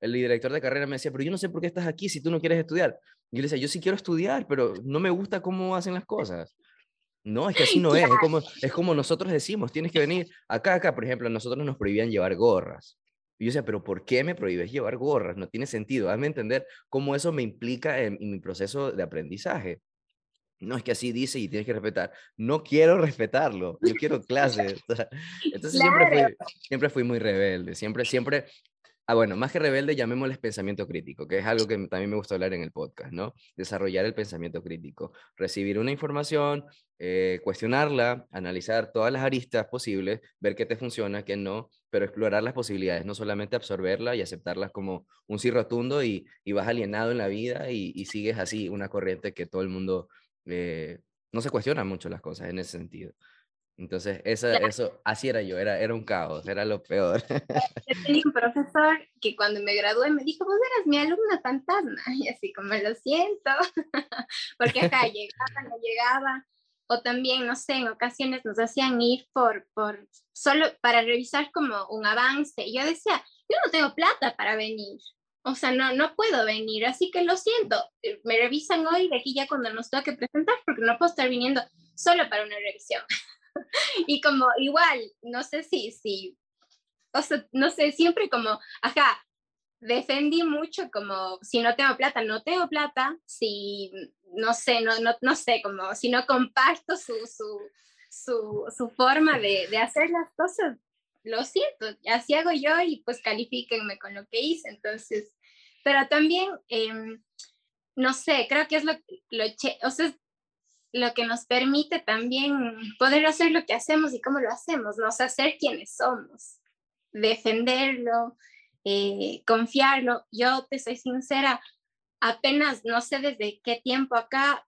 [SPEAKER 1] el director de carrera me decía, pero yo no sé por qué estás aquí si tú no quieres estudiar. Yo le decía, yo sí quiero estudiar, pero no me gusta cómo hacen las cosas. No, es que así no es. Es como, es como nosotros decimos, tienes que venir acá, acá. Por ejemplo, nosotros nos prohibían llevar gorras. Y yo decía, pero ¿por qué me prohíbes llevar gorras? No tiene sentido. Hazme entender cómo eso me implica en mi proceso de aprendizaje no es que así dice y tienes que respetar. No quiero respetarlo, yo quiero clases. Entonces siempre, fui, siempre fui muy rebelde, siempre, siempre, ah, bueno, más que rebelde, llamémosle pensamiento crítico, que es algo que también me gusta hablar en el podcast, ¿no? Desarrollar el pensamiento crítico, recibir una información, eh, cuestionarla, analizar todas las aristas posibles, ver qué te funciona, qué no, pero explorar las posibilidades, no solamente absorberla y aceptarlas como un sí rotundo y, y vas alienado en la vida y, sigues así una corriente que todo el mundo eh, no se cuestionan mucho las cosas en ese sentido. Entonces, eso, eso, así era yo, era, era un caos, era lo peor.
[SPEAKER 2] Yo tenía un profesor que cuando me gradué me dijo, vos eras mi alumna fantasma, y así como lo siento, porque acá llegaba, no llegaba, o también, no sé, en ocasiones nos hacían ir por, por, solo para revisar como un avance, y yo decía, yo no tengo plata para venir, o sea, no, no puedo venir, así que lo siento, eh, me revisan hoy de aquí ya cuando nos toque presentar, porque no puedo estar viniendo solo para una revisión. y como igual, no sé si, si, o sea, no sé, siempre como, ajá, defendí mucho como, si no tengo plata, no tengo plata, si, no sé, no, no, no sé, como, si no comparto su, su, su, su forma de, de hacer las cosas, lo siento, así hago yo y pues califíquenme con lo que hice. Entonces, pero también, em, no sé, creo que es lo, lo, o sea, lo que nos permite también poder hacer lo que hacemos y cómo lo hacemos, ¿no? O ser quienes somos, defenderlo, eh, confiarlo. Yo te soy sincera, apenas, no sé desde qué tiempo acá,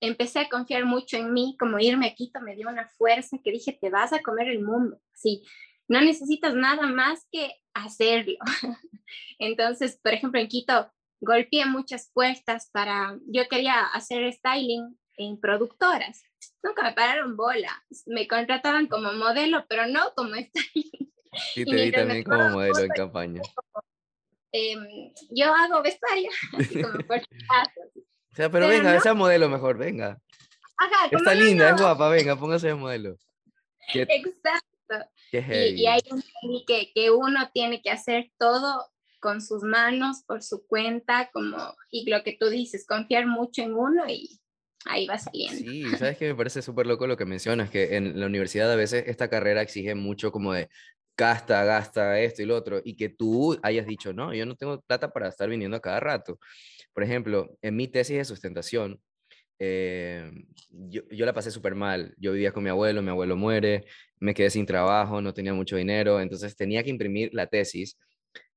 [SPEAKER 2] empecé a confiar mucho en mí, como irme a Quito me dio una fuerza que dije, te vas a comer el mundo. Sí, no necesitas nada más que hacerlo. Entonces, por ejemplo, en Quito golpeé muchas puertas para, yo quería hacer styling en productoras. Nunca me pararon bola. Me contrataban como modelo, pero no como styling.
[SPEAKER 1] Sí, te vi también como modelo en campaña.
[SPEAKER 2] Em, yo hago vestuario.
[SPEAKER 1] o sea, pero, venga, ese modelo mejor, venga. Ajá, Está linda, es guapa, venga, póngase de modelo.
[SPEAKER 2] Exacto. Y, hay un que, que uno tiene que hacer todo con sus manos, por su cuenta, como, y lo que tú dices, confiar mucho en uno y ahí va saliendo.
[SPEAKER 1] Sí, sabes que me parece súper loco lo que mencionas, que en la universidad a veces esta carrera exige mucho como de gasta, gasta esto y lo otro, y que tú hayas dicho, no, yo no tengo plata para estar viniendo a cada rato. Por ejemplo, en mi tesis de sustentación, eh, yo, yo, la pasé súper mal. Yo vivía con mi abuelo, mi abuelo muere, me quedé sin trabajo, no tenía mucho dinero, entonces tenía que imprimir la tesis.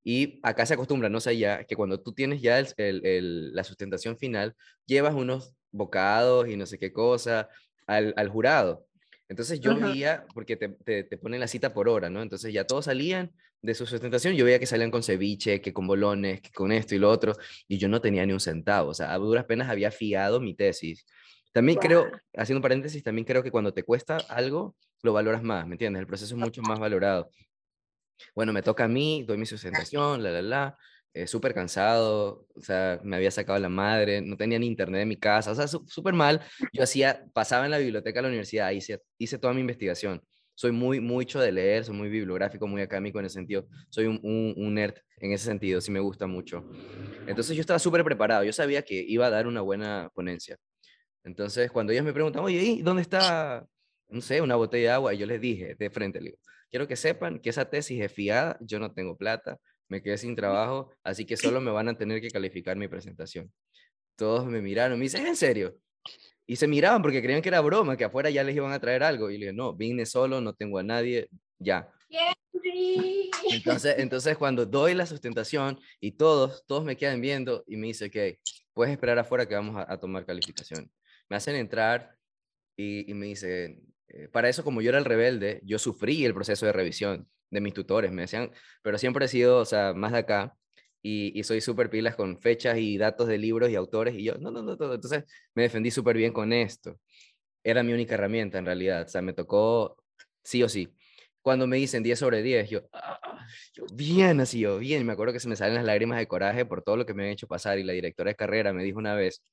[SPEAKER 1] Y acá se acostumbra, no sé ya, que cuando tú tienes ya el, la sustentación final, llevas unos bocados y no sé qué cosa al, al jurado. Entonces yo veía, porque te, te, te, ponen la cita por hora, ¿no? Entonces ya todos salían de su sustentación, yo veía que salían con ceviche, que con bolones, que con esto y lo otro, y yo no tenía ni un centavo, o sea, a duras penas había fiado mi tesis. También creo, haciendo un paréntesis, también creo que cuando te cuesta algo, lo valoras más, ¿me entiendes? El proceso es mucho más valorado. Bueno, me toca a mí, doy mi sustentación, la, la, la, eh, súper cansado, o sea, me había sacado la madre, no tenía ni internet en mi casa, o sea, súper mal. Yo hacía, pasaba en la biblioteca de la universidad, hice, hice toda mi investigación. Soy muy, mucho de leer, soy muy bibliográfico, muy académico en ese sentido. Soy un, un, nerd en ese sentido, sí me gusta mucho. Entonces yo estaba súper preparado, yo sabía que iba a dar una buena ponencia. Entonces, cuando ellos me preguntan, oye, ¿y dónde está, no sé, una botella de agua? Yo les dije de frente, le digo, quiero que sepan que esa tesis es fiada, yo no tengo plata, me quedé sin trabajo, así que solo me van a tener que calificar mi presentación. Todos me miraron, me dicen, ¿en serio? Y se miraban porque creían que era broma, que afuera ya les iban a traer algo. Y le dije, no, vine solo, no tengo a nadie, ya. Entonces, entonces cuando doy la sustentación y todos, todos me quedan viendo y me dice, ok, puedes esperar afuera que vamos a, tomar calificación. Me hacen entrar y, y me dicen, para eso como yo era el rebelde, yo sufrí el proceso de revisión de mis tutores, me decían, pero siempre he sido, o sea, más de acá, y, y soy súper pilas con fechas y datos de libros y autores, y yo, no, no, no, todo. Entonces me defendí súper bien con esto. Era mi única herramienta en realidad, o sea, me tocó sí o sí. Cuando me dicen 10 sobre 10, yo, ah, yo bien, así yo, bien, me acuerdo que se me salen las lágrimas de coraje por todo lo que me han hecho pasar, y la directora de carrera me dijo una vez,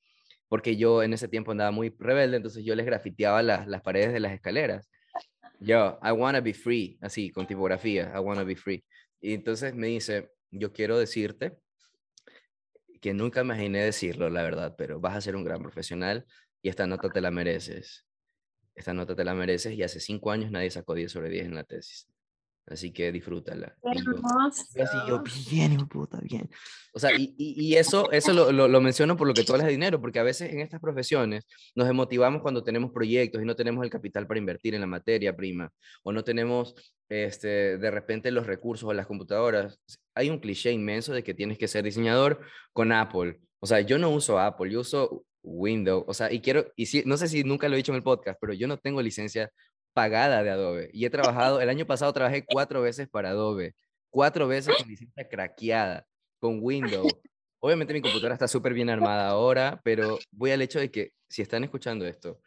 [SPEAKER 1] porque yo en ese tiempo andaba muy rebelde, entonces yo les grafiteaba las, las paredes de las escaleras. Yo, I wanna be free, así, con tipografía, I wanna be free. Y entonces me dice, yo quiero decirte que nunca imaginé decirlo, la verdad, pero vas a ser un gran profesional y esta nota te la mereces. Esta nota te la mereces y hace cinco años nadie sacó 10 sobre 10 en la tesis. Así que disfrútala.
[SPEAKER 2] Qué
[SPEAKER 1] así yo, bien, puta, bien. O sea, y, y, eso, eso lo, lo, menciono por lo que tú hablas de dinero, porque a veces en estas profesiones nos desmotivamos cuando tenemos proyectos y no tenemos el capital para invertir en la materia prima, o no tenemos este, de repente los recursos o las computadoras. Hay un cliché inmenso de que tienes que ser diseñador con Apple. O sea, yo no uso Apple, yo uso Windows. O sea, y quiero, y si, no sé si nunca lo he dicho en el podcast, pero yo no tengo licencia pagada de Adobe. Y he trabajado, el año pasado trabajé cuatro veces para Adobe, cuatro veces con licencia craqueada, con Windows. Obviamente mi computadora está súper bien armada ahora, pero voy al hecho de que si están escuchando esto,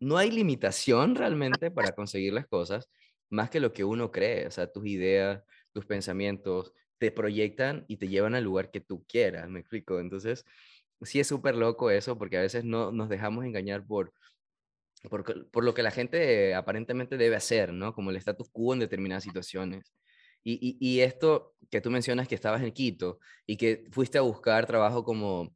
[SPEAKER 1] no hay limitación realmente para conseguir las cosas más que lo que uno cree. O sea, tus ideas, tus pensamientos te proyectan y te llevan al lugar que tú quieras, me explico. Entonces, sí es súper loco eso, porque a veces no nos dejamos engañar por por, lo que la gente aparentemente debe hacer, ¿no? Como el status quo en determinadas situaciones. Y, y, esto que tú mencionas que estabas en Quito y que fuiste a buscar trabajo como,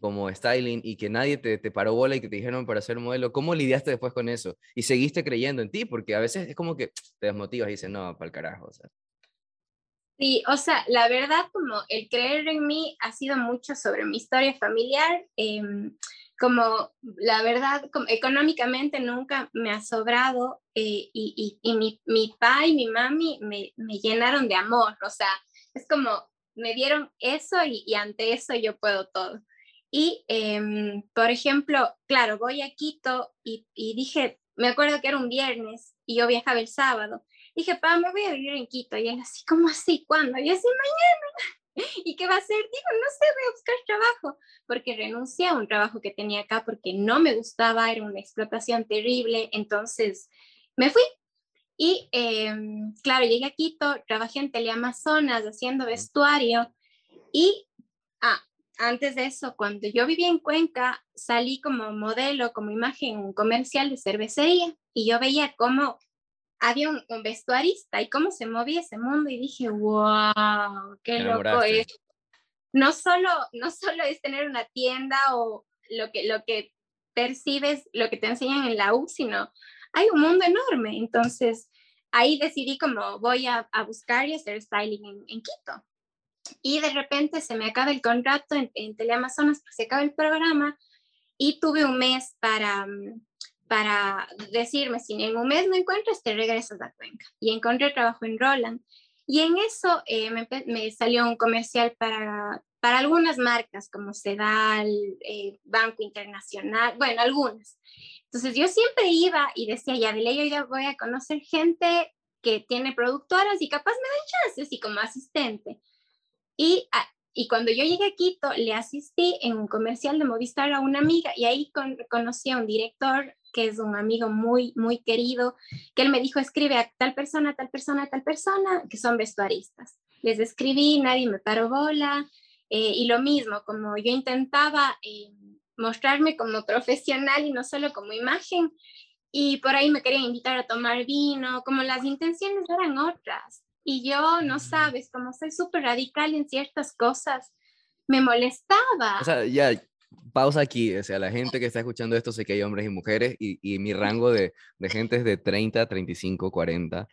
[SPEAKER 1] como styling y que nadie te, te paró bola y que te dijeron para ser modelo, ¿cómo lidiaste después con eso? Y seguiste creyendo en ti, porque a veces es como que te desmotivas y dices, no, para el carajo. O sea.
[SPEAKER 2] Sí, o sea, la verdad como el creer en mí ha sido mucho sobre mi historia familiar. Eh, como la verdad, económicamente nunca me ha sobrado eh, y, y, mi, mi papá y mi mami me, me, llenaron de amor, o sea, es como me dieron eso y, y ante eso yo puedo todo. Y, em, por ejemplo, claro, voy a Quito y, y, dije, me acuerdo que era un viernes y yo viajaba el sábado. Dije, papá, me voy a vivir en Quito. Y él así, ¿cómo así? ¿Cuándo? Y así, mañana. ¿Y qué va a hacer? Digo, no sé, voy a buscar trabajo, porque renuncié a un trabajo que tenía acá porque no me gustaba, era una explotación terrible, entonces me fui. Y em, claro, llegué a Quito, trabajé en Teleamazonas haciendo vestuario y ah, antes de eso, cuando yo vivía en Cuenca, salí como modelo, como imagen comercial de cervecería y yo veía cómo había un, vestuarista y cómo se movía ese mundo y dije, wow, qué loco es. No solo, no solo es tener una tienda o lo que, lo que percibes, lo que te enseñan en la U, sino hay un mundo enorme. Entonces, ahí decidí como voy a, a buscar y hacer styling en, en, Quito. Y de repente se me acaba el contrato en, en Teleamazonas, se acaba el programa y tuve un mes para, mm, para decirme, si en un mes no encuentras, te regresas a Cuenca. Y encontré trabajo en Roland. Y en eso eh, me, salió un comercial para, para algunas marcas como Sedal, eh, Banco Internacional, bueno, algunas. Entonces yo siempre iba y decía, ya de ley hoy voy a conocer gente que tiene productoras y capaz me dan chances y como asistente. Y, ah, y cuando yo llegué a Quito, le asistí en un comercial de Movistar a una amiga y ahí conocí a un director que es un amigo muy, muy querido, que él me dijo, escribe a tal persona, tal persona, tal persona, que son vestuaristas. Les escribí, nadie me paró bola, eh, y lo mismo, como yo intentaba eh, mostrarme como profesional y no solo como imagen, y por ahí me querían invitar a tomar vino, como las intenciones eran otras. Y yo, no sabes, como soy súper radical en ciertas cosas, me molestaba.
[SPEAKER 1] O sea, ya, pausa aquí, o sea, la gente que está escuchando esto sé que hay hombres y mujeres y, y mi rango de, de gente es de 30, 35, 40.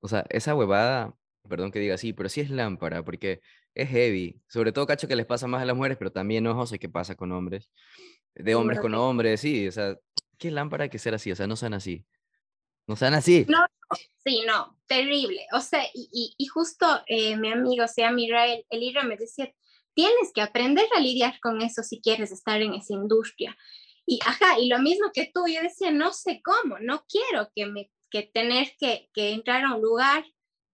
[SPEAKER 1] O sea, esa huevada, perdón que diga así, pero sí es lámpara porque es heavy. Sobre todo cacho que les pasa más a las mujeres, pero también ojo, sé qué pasa con hombres. De hombres con hombres, sí, o sea, ¿qué lámpara hay que ser así? O sea, no sean así. No sean así.
[SPEAKER 2] No, Sí, no, terrible. O sea, y, y, justo eh, mi amigo, o sea, Mirael, el Ira me decía, tienes que aprender a lidiar con eso si quieres estar en esa industria. Y ajá, y lo mismo que tú, yo decía, no sé cómo, no quiero que me que tener que, que entrar a un lugar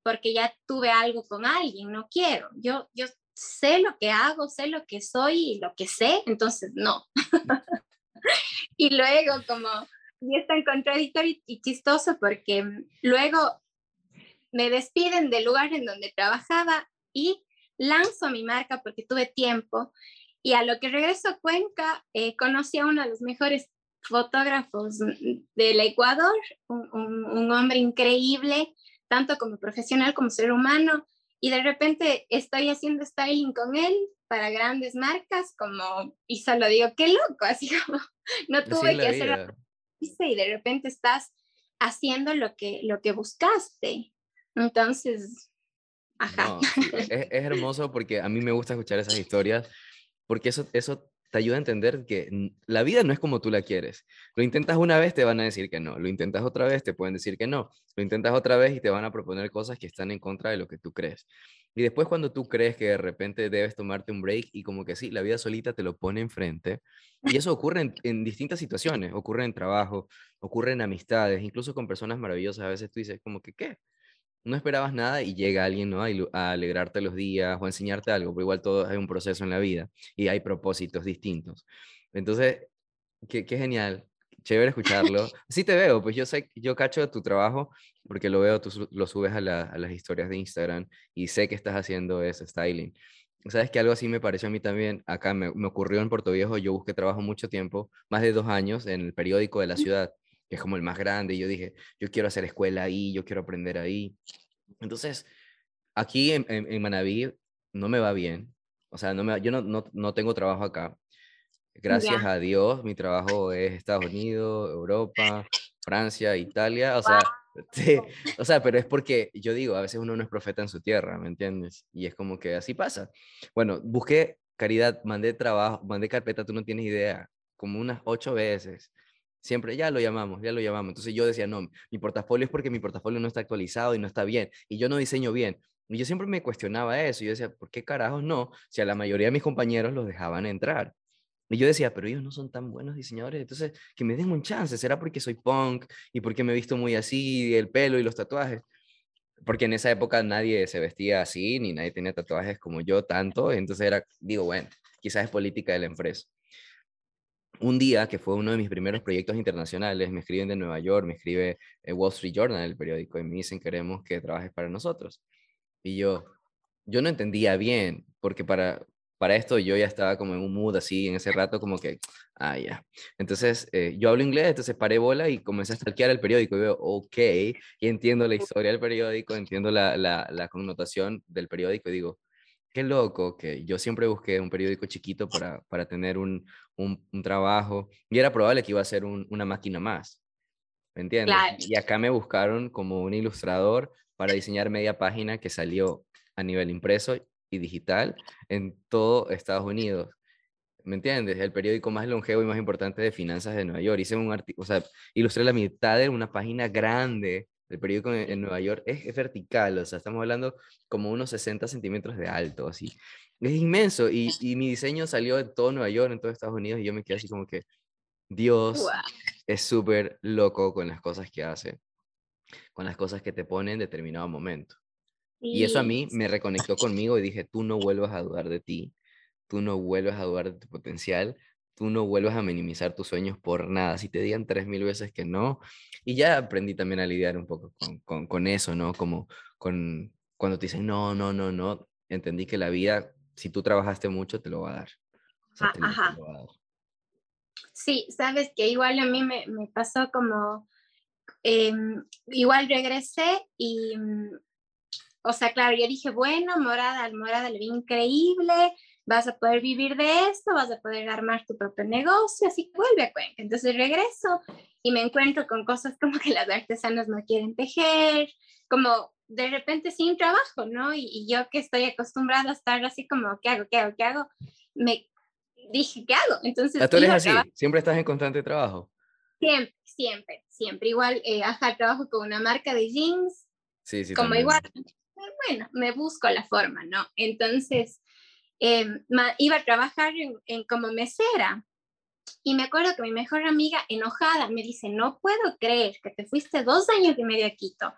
[SPEAKER 2] porque ya tuve algo con alguien, no quiero. Yo yo sé lo que hago, sé lo que soy y lo que sé, entonces no. y luego como y es tan contradictorio y chistoso porque luego me despiden del lugar en donde trabajaba y lanzo mi marca porque tuve tiempo y a lo que regreso a Cuenca eh, conocí a uno de los mejores fotógrafos del Ecuador, un, un, hombre increíble, tanto como profesional como ser humano, y de repente estoy haciendo styling con él para grandes marcas, como, y solo digo, qué loco, así como, no tuve que hacer y de repente estás haciendo lo que, lo que buscaste. Entonces,
[SPEAKER 1] es, hermoso porque a mí me gusta escuchar esas historias, porque eso, eso te ayuda a entender que la vida no es como tú la quieres. Lo intentas una vez, te van a decir que no. Lo intentas otra vez, te pueden decir que no. Lo intentas otra vez y te van a proponer cosas que están en contra de lo que tú crees. Y después cuando tú crees que de repente debes tomarte un break y como que sí, la vida solita te lo pone enfrente. Y eso ocurre en, distintas situaciones. Ocurre en trabajo, ocurre en amistades, incluso con personas maravillosas. A veces tú dices como que, ¿qué? No esperabas nada y llega alguien ¿no? a, alegrarte los días o a enseñarte algo, pero igual todo es un proceso en la vida y hay propósitos distintos. Entonces, qué, qué genial, chévere escucharlo. Sí te veo, pues yo sé, yo cacho tu trabajo porque lo veo, tú lo subes a, las historias de Instagram y sé que estás haciendo ese styling. Sabes que algo así me pareció a mí también, acá me, me ocurrió en Puerto Viejo, yo busqué trabajo mucho tiempo, más de dos años en el periódico de la ciudad que es como el más grande, y yo dije, yo quiero hacer escuela ahí, yo quiero aprender ahí. Entonces, aquí en, en, Manaví no me va bien, o sea, no me, yo no, no, no tengo trabajo acá. Gracias a Dios, mi trabajo es Estados Unidos, Europa, Francia, Italia, o sea, sí, o sea, pero es porque yo digo, a veces uno no es profeta en su tierra, ¿me entiendes? Y es como que así pasa. Bueno, busqué caridad, mandé trabajo, mandé carpeta, tú no tienes idea, como unas ocho veces Siempre, ya lo llamamos, ya lo llamamos. Entonces yo decía, no, mi portafolio es porque mi portafolio no está actualizado y no está bien. Y yo no diseño bien. Y yo siempre me cuestionaba eso. Yo decía, ¿por qué carajos no? Si a la mayoría de mis compañeros los dejaban entrar. Y yo decía, pero ellos no son tan buenos diseñadores, entonces que me den un chance. ¿Será porque soy punk y porque me he visto muy así, el pelo y los tatuajes? Porque en esa época nadie se vestía así, ni nadie tenía tatuajes como yo tanto. Entonces era, digo, bueno, quizás es política de la empresa un día, que fue uno de mis primeros proyectos internacionales, me escriben de Nueva York, me escribe eh, Wall Street Journal, el periódico, y me dicen, queremos que trabajes para nosotros. Y yo, yo no entendía bien, porque para, para esto yo ya estaba como en un mood así, en ese rato como que, ah, ya. Entonces, eh, yo hablo inglés, entonces paré bola y comencé a stalkear el periódico y veo, ok, y entiendo la historia del periódico, entiendo la, la, connotación del periódico y digo, qué loco que yo siempre busqué un periódico chiquito para, para tener un, un, trabajo y era probable que iba a ser una máquina más. ¿Me entiendes? Y acá me buscaron como un ilustrador para diseñar media página que salió a nivel impreso y digital en todo Estados Unidos. ¿Me entiendes? El periódico más longevo y más importante de finanzas de Nueva York. Hice un artículo, o sea, ilustré la mitad de una página grande el periódico en, Nueva York es, vertical, o sea, estamos hablando como unos 60 centímetros de alto, así. Es inmenso y, mi diseño salió en todo Nueva York, en todo Estados Unidos y yo me quedé así como que Dios es súper loco con las cosas que hace, con las cosas que te pone en determinado momento. Y eso a mí me reconectó conmigo y dije, tú no vuelvas a dudar de ti, tú no vuelvas a dudar de tu potencial, tú no vuelvas a minimizar tus sueños por nada. Si te digan tres mil veces que no. Y ya aprendí también a lidiar un poco con, con, eso, ¿no? Como con cuando te dicen no, no, no, no. Entendí que la vida, si tú trabajaste mucho, te lo va a dar.
[SPEAKER 2] Ah, ajá. Sí, sabes que igual a mí me, me pasó como, em, igual regresé y, mm, o sea, claro, yo dije, bueno, morada, morada, le vi increíble, vas a poder vivir de esto, vas a poder armar tu propio negocio, así que vuelve a Cuenca. Entonces regreso y me encuentro con cosas como que las artesanas no quieren tejer, como de repente sin trabajo, ¿no? Y, yo que estoy acostumbrada a estar así como, ¿qué hago? ¿Qué hago? ¿Qué hago? Me dije, ¿qué hago? Entonces...
[SPEAKER 1] ¿Tú eres así? ¿Siempre estás en constante trabajo?
[SPEAKER 2] Siempre, siempre, siempre. Igual, eh, ajá, trabajo con una marca de jeans. Sí, sí. Como igual, bueno, me busco la forma, ¿no? Entonces, em, iba a trabajar en, como mesera. Y me acuerdo que mi mejor amiga, enojada, me dice, no puedo creer que te fuiste dos años y medio a Quito,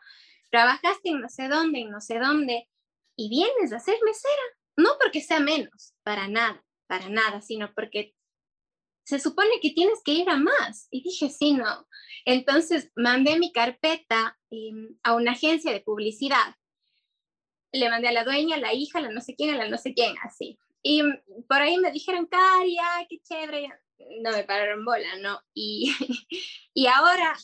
[SPEAKER 2] trabajaste en no sé dónde, en no sé dónde, y vienes a ser mesera. No porque sea menos, para nada, para nada, sino porque se supone que tienes que ir a más. Y dije, sí, no. Entonces mandé mi carpeta em, a una agencia de publicidad. Le mandé a la dueña, a la hija, a la no sé quién, a la no sé quién, así. Y por ahí me dijeron, Cari, qué chévere. No me pararon bola, ¿no? Y, y ahora,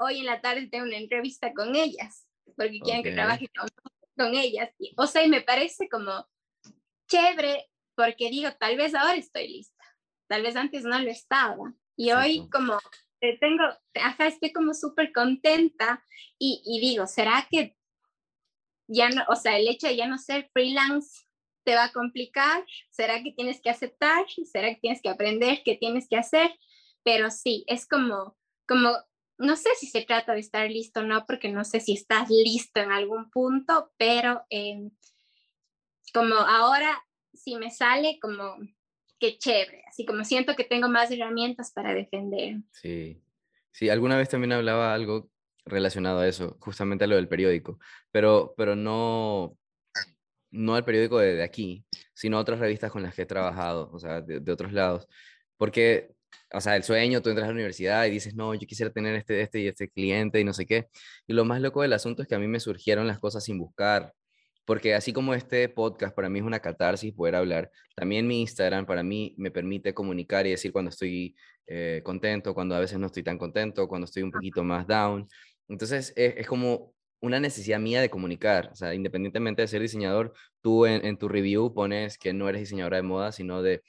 [SPEAKER 2] hoy en la tarde tengo una entrevista con ellas, porque quieren que trabaje con, con ellas. o sea, y me parece como chévere, porque digo, tal vez ahora estoy lista tal vez antes no lo estaba. Y hoy como tengo, ajá, estoy como súper contenta y, y, digo, ¿será que ya no, o sea, el hecho de ya no ser freelance te va a complicar? ¿Será que tienes que aceptar? ¿Será que tienes que aprender qué tienes que hacer? Pero sí, es como, como, no sé si se trata de estar listo o no, porque no sé si estás listo en algún punto, pero em, como ahora, si me sale como qué chévere, así como siento que tengo más herramientas para defender.
[SPEAKER 1] Sí, sí, alguna vez también hablaba algo relacionado a eso, justamente a lo del periódico, pero, pero no, no al periódico de, aquí, sino a otras revistas con las que he trabajado, o sea, de, otros lados, porque, o sea, el sueño, tú entras a la universidad y dices, no, yo quisiera tener este, este y este cliente y no sé qué, y lo más loco del asunto es que a mí me surgieron las cosas sin buscar, porque así como este podcast para mí es una catarsis poder hablar, también mi Instagram para mí me permite comunicar y decir cuando estoy eh, contento, cuando a veces no estoy tan contento, cuando estoy un poquito más down. Entonces es, como una necesidad mía de comunicar, o sea, independientemente de ser diseñador, tú en, tu review pones que no eres diseñadora de moda, sino de,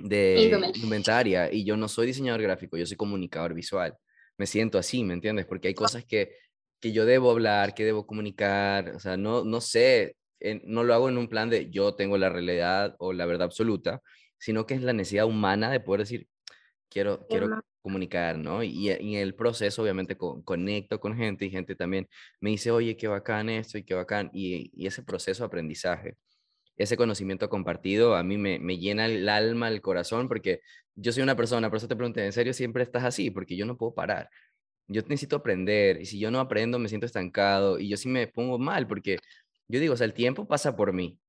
[SPEAKER 1] de indumentaria, y yo no soy diseñador gráfico, yo soy comunicador visual. Me siento así, ¿me entiendes? Porque hay cosas que que yo debo hablar, que debo comunicar, o sea, no, no sé, no lo hago en un plan de yo tengo la realidad o la verdad absoluta, sino que es la necesidad humana de poder decir, quiero, quiero comunicar, ¿no? Y, en el proceso, obviamente, conecto con gente y gente también me dice, oye, qué bacán esto y qué bacán, y, y ese proceso de aprendizaje, ese conocimiento compartido, a mí me, me, llena el alma, el corazón, porque yo soy una persona, por eso te pregunté, ¿en serio siempre estás así? Porque yo no puedo parar yo necesito aprender y si yo no aprendo me siento estancado y yo sí me pongo mal porque yo digo, o sea, el tiempo pasa por mí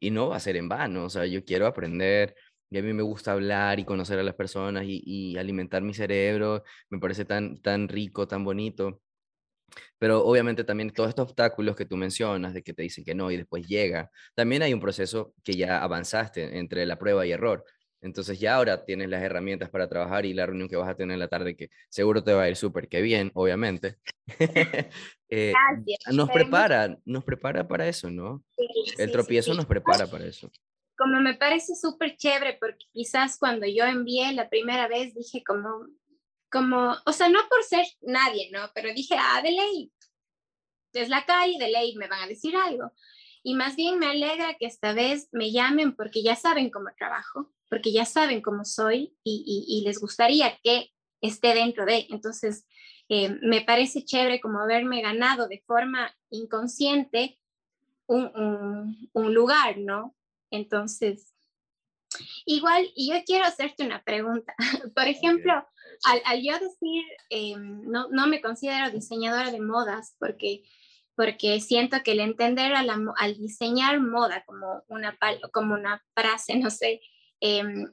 [SPEAKER 1] y no va a ser en vano, o sea, yo quiero aprender y a mí me gusta hablar y conocer a las personas y, alimentar mi cerebro, me parece tan, tan rico, tan bonito. Pero obviamente también todos estos obstáculos que tú mencionas, de que te dicen que no y después llega, también hay un proceso que ya avanzaste entre la prueba y error. Entonces ya ahora tienes las herramientas para trabajar y la reunión que vas a tener en la tarde, que seguro te va a ir súper que bien, obviamente. eh, nos prepara, nos prepara para eso, ¿no? El tropiezo nos prepara para eso.
[SPEAKER 2] Como me parece súper chévere, porque quizás cuando yo envié la primera vez dije como, como, o sea, no por ser nadie, ¿no? Pero dije, ah, de ley, es la calle, de ley me van a decir algo. Y más bien me alegra que esta vez me llamen porque ya saben cómo trabajo porque ya saben cómo soy y, les gustaría que esté dentro de. Entonces, eh, me parece chévere como haberme ganado de forma inconsciente un, lugar, ¿no? Entonces, igual, y yo quiero hacerte una pregunta. Por ejemplo, al, yo decir, eh, no, no, me considero diseñadora de modas porque, porque siento que el entender al diseñar moda como una, como una frase, no sé, Em,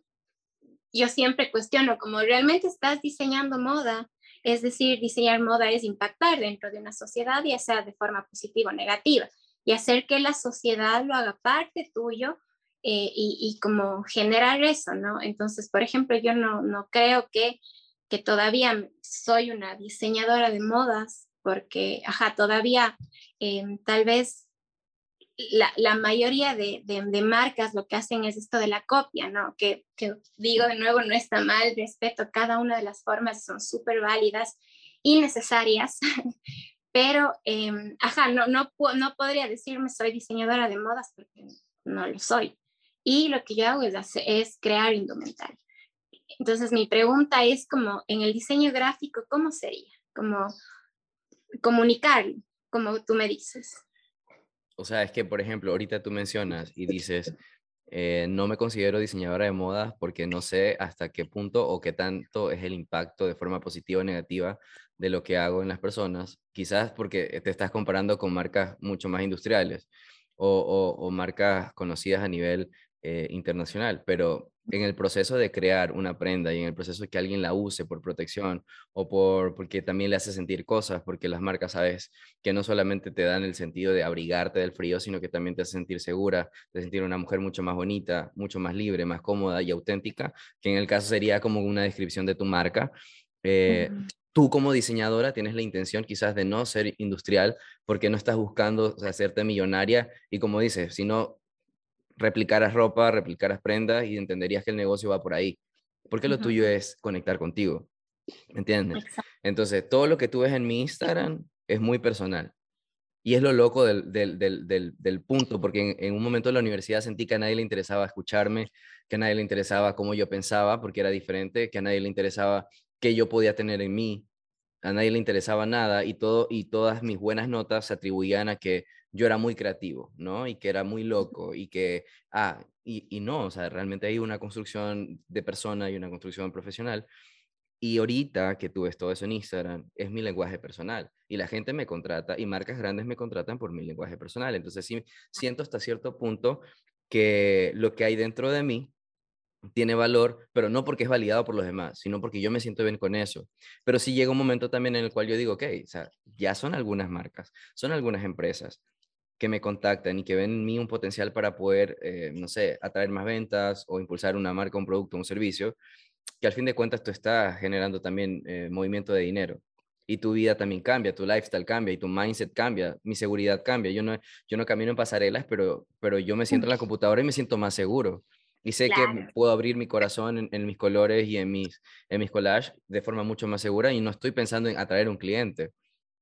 [SPEAKER 2] yo siempre cuestiono como realmente estás diseñando moda, es decir, diseñar moda es impactar dentro de una sociedad, ya sea de forma positiva o negativa, y hacer que la sociedad lo haga parte tuyo eh, y, como generar eso, ¿no? Entonces, por ejemplo, yo no, no creo que, que todavía soy una diseñadora de modas, porque, ajá, todavía em, tal vez la, mayoría de, marcas lo que hacen es esto de la copia, ¿no? Que, digo de nuevo, no está mal, respeto cada una de las formas, son súper válidas y necesarias, pero, em, ajá, no, no, no podría decirme soy diseñadora de modas porque no lo soy. Y lo que yo hago es, es crear indumentaria. Entonces mi pregunta es como en el diseño gráfico, ¿cómo sería? Como comunicar, como tú me dices.
[SPEAKER 1] O sea, es que, por ejemplo, ahorita tú mencionas y dices, eh, no me considero diseñadora de modas porque no sé hasta qué punto o qué tanto es el impacto de forma positiva o negativa de lo que hago en las personas. Quizás porque te estás comparando con marcas mucho más industriales o, o marcas conocidas a nivel eh, internacional, pero en el proceso de crear una prenda y en el proceso de que alguien la use por protección o por porque también le hace sentir cosas, porque las marcas sabes que no solamente te dan el sentido de abrigarte del frío, sino que también te hace sentir segura, de sentir una mujer mucho más bonita, mucho más libre, más cómoda y auténtica, que en el caso sería como una descripción de tu marca. Eh, tú como diseñadora tienes la intención quizás de no ser industrial porque no estás buscando hacerte millonaria y como dices, sino replicaras ropa, replicaras prendas y entenderías que el negocio va por ahí. Porque lo tuyo es conectar contigo. ¿Me entiendes? Entonces, todo lo que tú ves en mi Instagram es muy personal. Y es lo loco del, del, del, del punto, porque en, un momento de la universidad sentí que a nadie le interesaba escucharme, que a nadie le interesaba cómo yo pensaba, porque era diferente, que a nadie le interesaba qué yo podía tener en mí, a nadie le interesaba nada y, todo, y todas mis buenas notas se atribuían a que yo era muy creativo, ¿no? Y que era muy loco y que, ah, y, y no, o sea, realmente hay una construcción de persona y una construcción profesional. Y ahorita que tú ves todo eso en Instagram, es mi lenguaje personal. Y la gente me contrata y marcas grandes me contratan por mi lenguaje personal. Entonces sí, siento hasta cierto punto que lo que hay dentro de mí tiene valor, pero no porque es validado por los demás, sino porque yo me siento bien con eso. Pero sí llega un momento también en el cual yo digo, ok, o sea, ya son algunas marcas, son algunas empresas, que me contactan y que ven en mí un potencial para poder, eh, no sé, atraer más ventas o impulsar una marca, un producto, un servicio, que al fin de cuentas tú estás generando también eh, movimiento de dinero. Y tu vida también cambia, tu lifestyle cambia y tu mindset cambia, mi seguridad cambia. Yo no, yo no camino en pasarelas, pero, pero yo me siento en la computadora y me siento más seguro. Y sé que puedo abrir mi corazón en, en, mis colores y en mis, en mis collages de forma mucho más segura y no estoy pensando en atraer un cliente.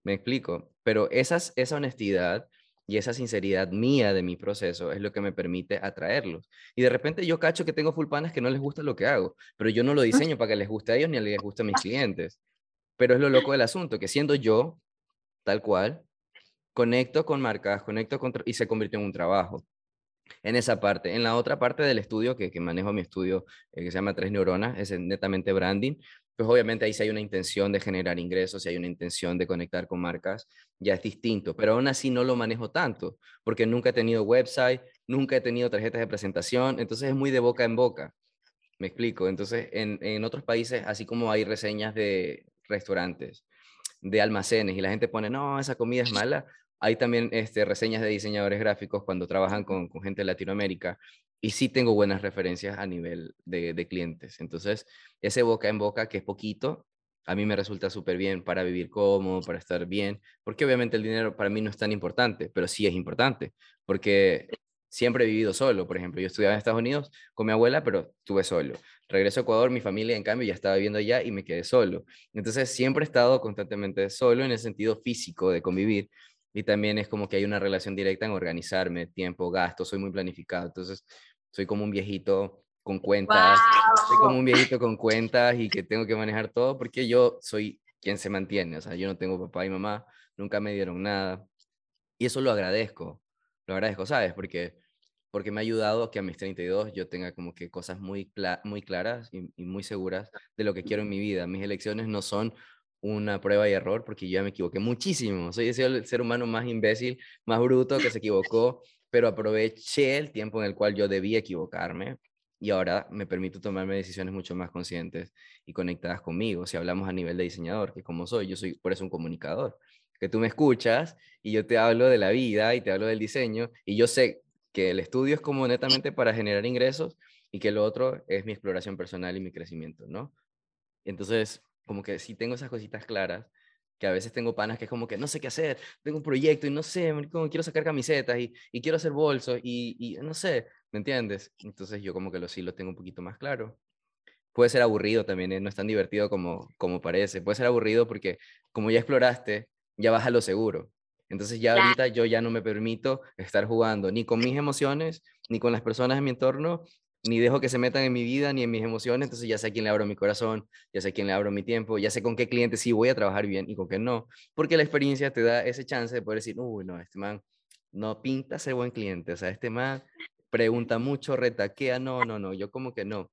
[SPEAKER 1] Me explico. Pero esas, esa honestidad y esa sinceridad mía de mi proceso es lo que me permite atraerlos. Y de repente yo cacho que tengo full panas que no les gusta lo que hago, pero yo no lo diseño para que les guste a ellos ni les guste a mis clientes. Pero es lo loco del asunto, que siendo yo, tal cual, conecto con marcas, conecto con y se convirtió en un trabajo. En esa parte. En la otra parte del estudio, que, que manejo mi estudio, eh, que se llama Tres Neuronas, es netamente branding, pues obviamente ahí si hay una intención de generar ingresos, si hay una intención de conectar con marcas, ya es distinto, pero aún así no lo manejo tanto, porque nunca he tenido website, nunca he tenido tarjetas de presentación, entonces es muy de boca en boca. Me explico. Entonces, en, en otros países, así como hay reseñas de restaurantes, de almacenes, y la gente pone, no, esa comida es mala, hay también este, reseñas de diseñadores gráficos cuando trabajan con, con gente de Latinoamérica y sí tengo buenas referencias a nivel de, de, clientes. Entonces, ese boca en boca, que es poquito, a mí me resulta súper bien para vivir cómodo, para estar bien, porque obviamente el dinero para mí no es tan importante, pero sí es importante, porque siempre he vivido solo. Por ejemplo, yo estudiaba en Estados Unidos con mi abuela, pero estuve solo. Regreso a Ecuador, mi familia, en cambio, ya estaba viviendo allá y me quedé solo. Entonces, siempre he estado constantemente solo en el sentido físico de convivir y también es como que hay una relación directa en organizarme, tiempo, gasto, soy muy planificado, entonces soy como un viejito con cuentas, soy como un viejito con cuentas y que tengo que manejar todo porque yo soy quien se mantiene, o sea, yo no tengo papá y mamá, nunca me dieron nada y eso lo agradezco, lo agradezco, ¿sabes? Porque porque me ha ayudado a que a mis 32 yo tenga como que cosas muy, muy claras y, y, muy seguras de lo que quiero en mi vida. Mis elecciones no son una prueba y error porque yo ya me equivoqué muchísimo. Soy el ser humano más imbécil, más bruto que se equivocó, pero aproveché el tiempo en el cual yo debía equivocarme y ahora me permito tomarme decisiones mucho más conscientes y conectadas conmigo. Si hablamos a nivel de diseñador, que como soy, yo soy por eso un comunicador, que tú me escuchas y yo te hablo de la vida y te hablo del diseño y yo sé que el estudio es como netamente para generar ingresos y que lo otro es mi exploración personal y mi crecimiento, ¿no? Entonces, como que sí tengo esas cositas claras, que a veces tengo panas que es como que no sé qué hacer, tengo un proyecto y no sé, como quiero sacar camisetas y, y quiero hacer bolsos y, y, no sé, ¿me entiendes? Entonces yo como que lo sí lo tengo un poquito más claro. Puede ser aburrido también, ¿eh? no es tan divertido como, como parece. Puede ser aburrido porque como ya exploraste, ya vas a lo seguro. Entonces ya ahorita yo ya no me permito estar jugando ni con mis emociones, ni con las personas en mi entorno, ni dejo que se metan en mi vida ni en mis emociones, entonces ya sé a quién le abro mi corazón, ya sé a quién le abro mi tiempo, ya sé con qué cliente sí voy a trabajar bien y con qué no, porque la experiencia te da ese chance de poder decir, uy, no, este man no pinta ser buen cliente, o sea, este man pregunta mucho, retaquea, no, no, no, yo como que no.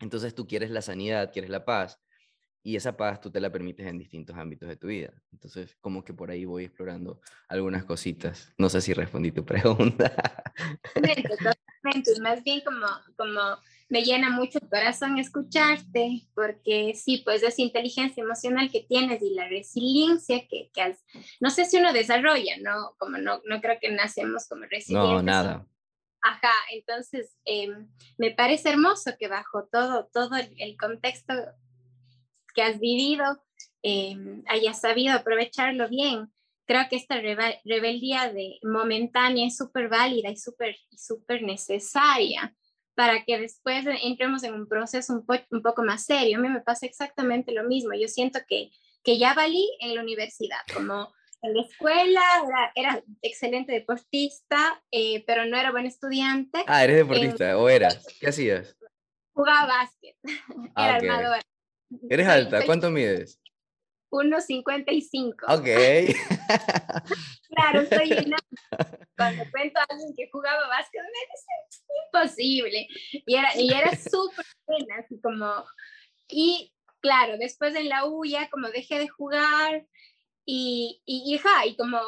[SPEAKER 1] Entonces tú quieres la sanidad, quieres la paz, y esa paz tú te la permites en distintos ámbitos de tu vida. Entonces, como que por ahí voy explorando algunas cositas. No sé si respondí tu pregunta.
[SPEAKER 2] Más bien como, como me llena mucho el corazón escucharte, porque sí, pues esa inteligencia emocional que tienes y la resiliencia que, que has, no sé si uno desarrolla, ¿no? Como no, no creo que nacemos como resilientes.
[SPEAKER 1] No, nada.
[SPEAKER 2] Ajá, entonces em, me parece hermoso que bajo todo, todo el contexto que has vivido em, hayas sabido aprovecharlo bien. Creo que esta rebeldía de momentánea es súper válida y súper super necesaria para que después entremos en un proceso un, un, poco más serio. A mí me pasa exactamente lo mismo. Yo siento que, que ya valí en la universidad, como en la escuela era, excelente deportista, eh, pero no era buen estudiante.
[SPEAKER 1] Ah, eres deportista, ¿o eras? ¿Qué hacías?
[SPEAKER 2] Jugaba básquet,
[SPEAKER 1] ah, era armadora. ¿Eres alta? ¿Cuánto mides?
[SPEAKER 2] 1,55.
[SPEAKER 1] Ok.
[SPEAKER 2] claro, soy una... Cuando cuento a alguien que jugaba básquet, me dice, imposible. Y era, y era súper buena, así como... Y claro, después en la U ya como dejé de jugar y, y, y, y como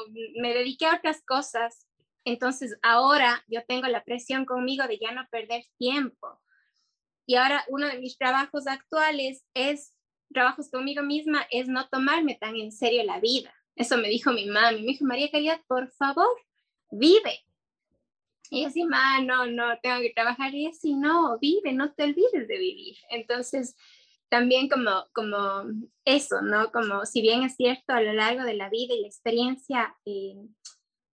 [SPEAKER 2] me dediqué a otras cosas, entonces ahora yo tengo la presión conmigo de ya no perder tiempo y ahora uno de mis trabajos actuales es, trabajos conmigo misma, es no tomarme tan en serio la vida. Eso me dijo mi mami. Me dijo, María Caridad, por favor, vive. Y yo así, ma, no, no, tengo que trabajar. Y así, no, vive, no te olvides de vivir. Entonces, también como, como eso, ¿no? Como si bien es cierto a lo largo de la vida y la experiencia, eh,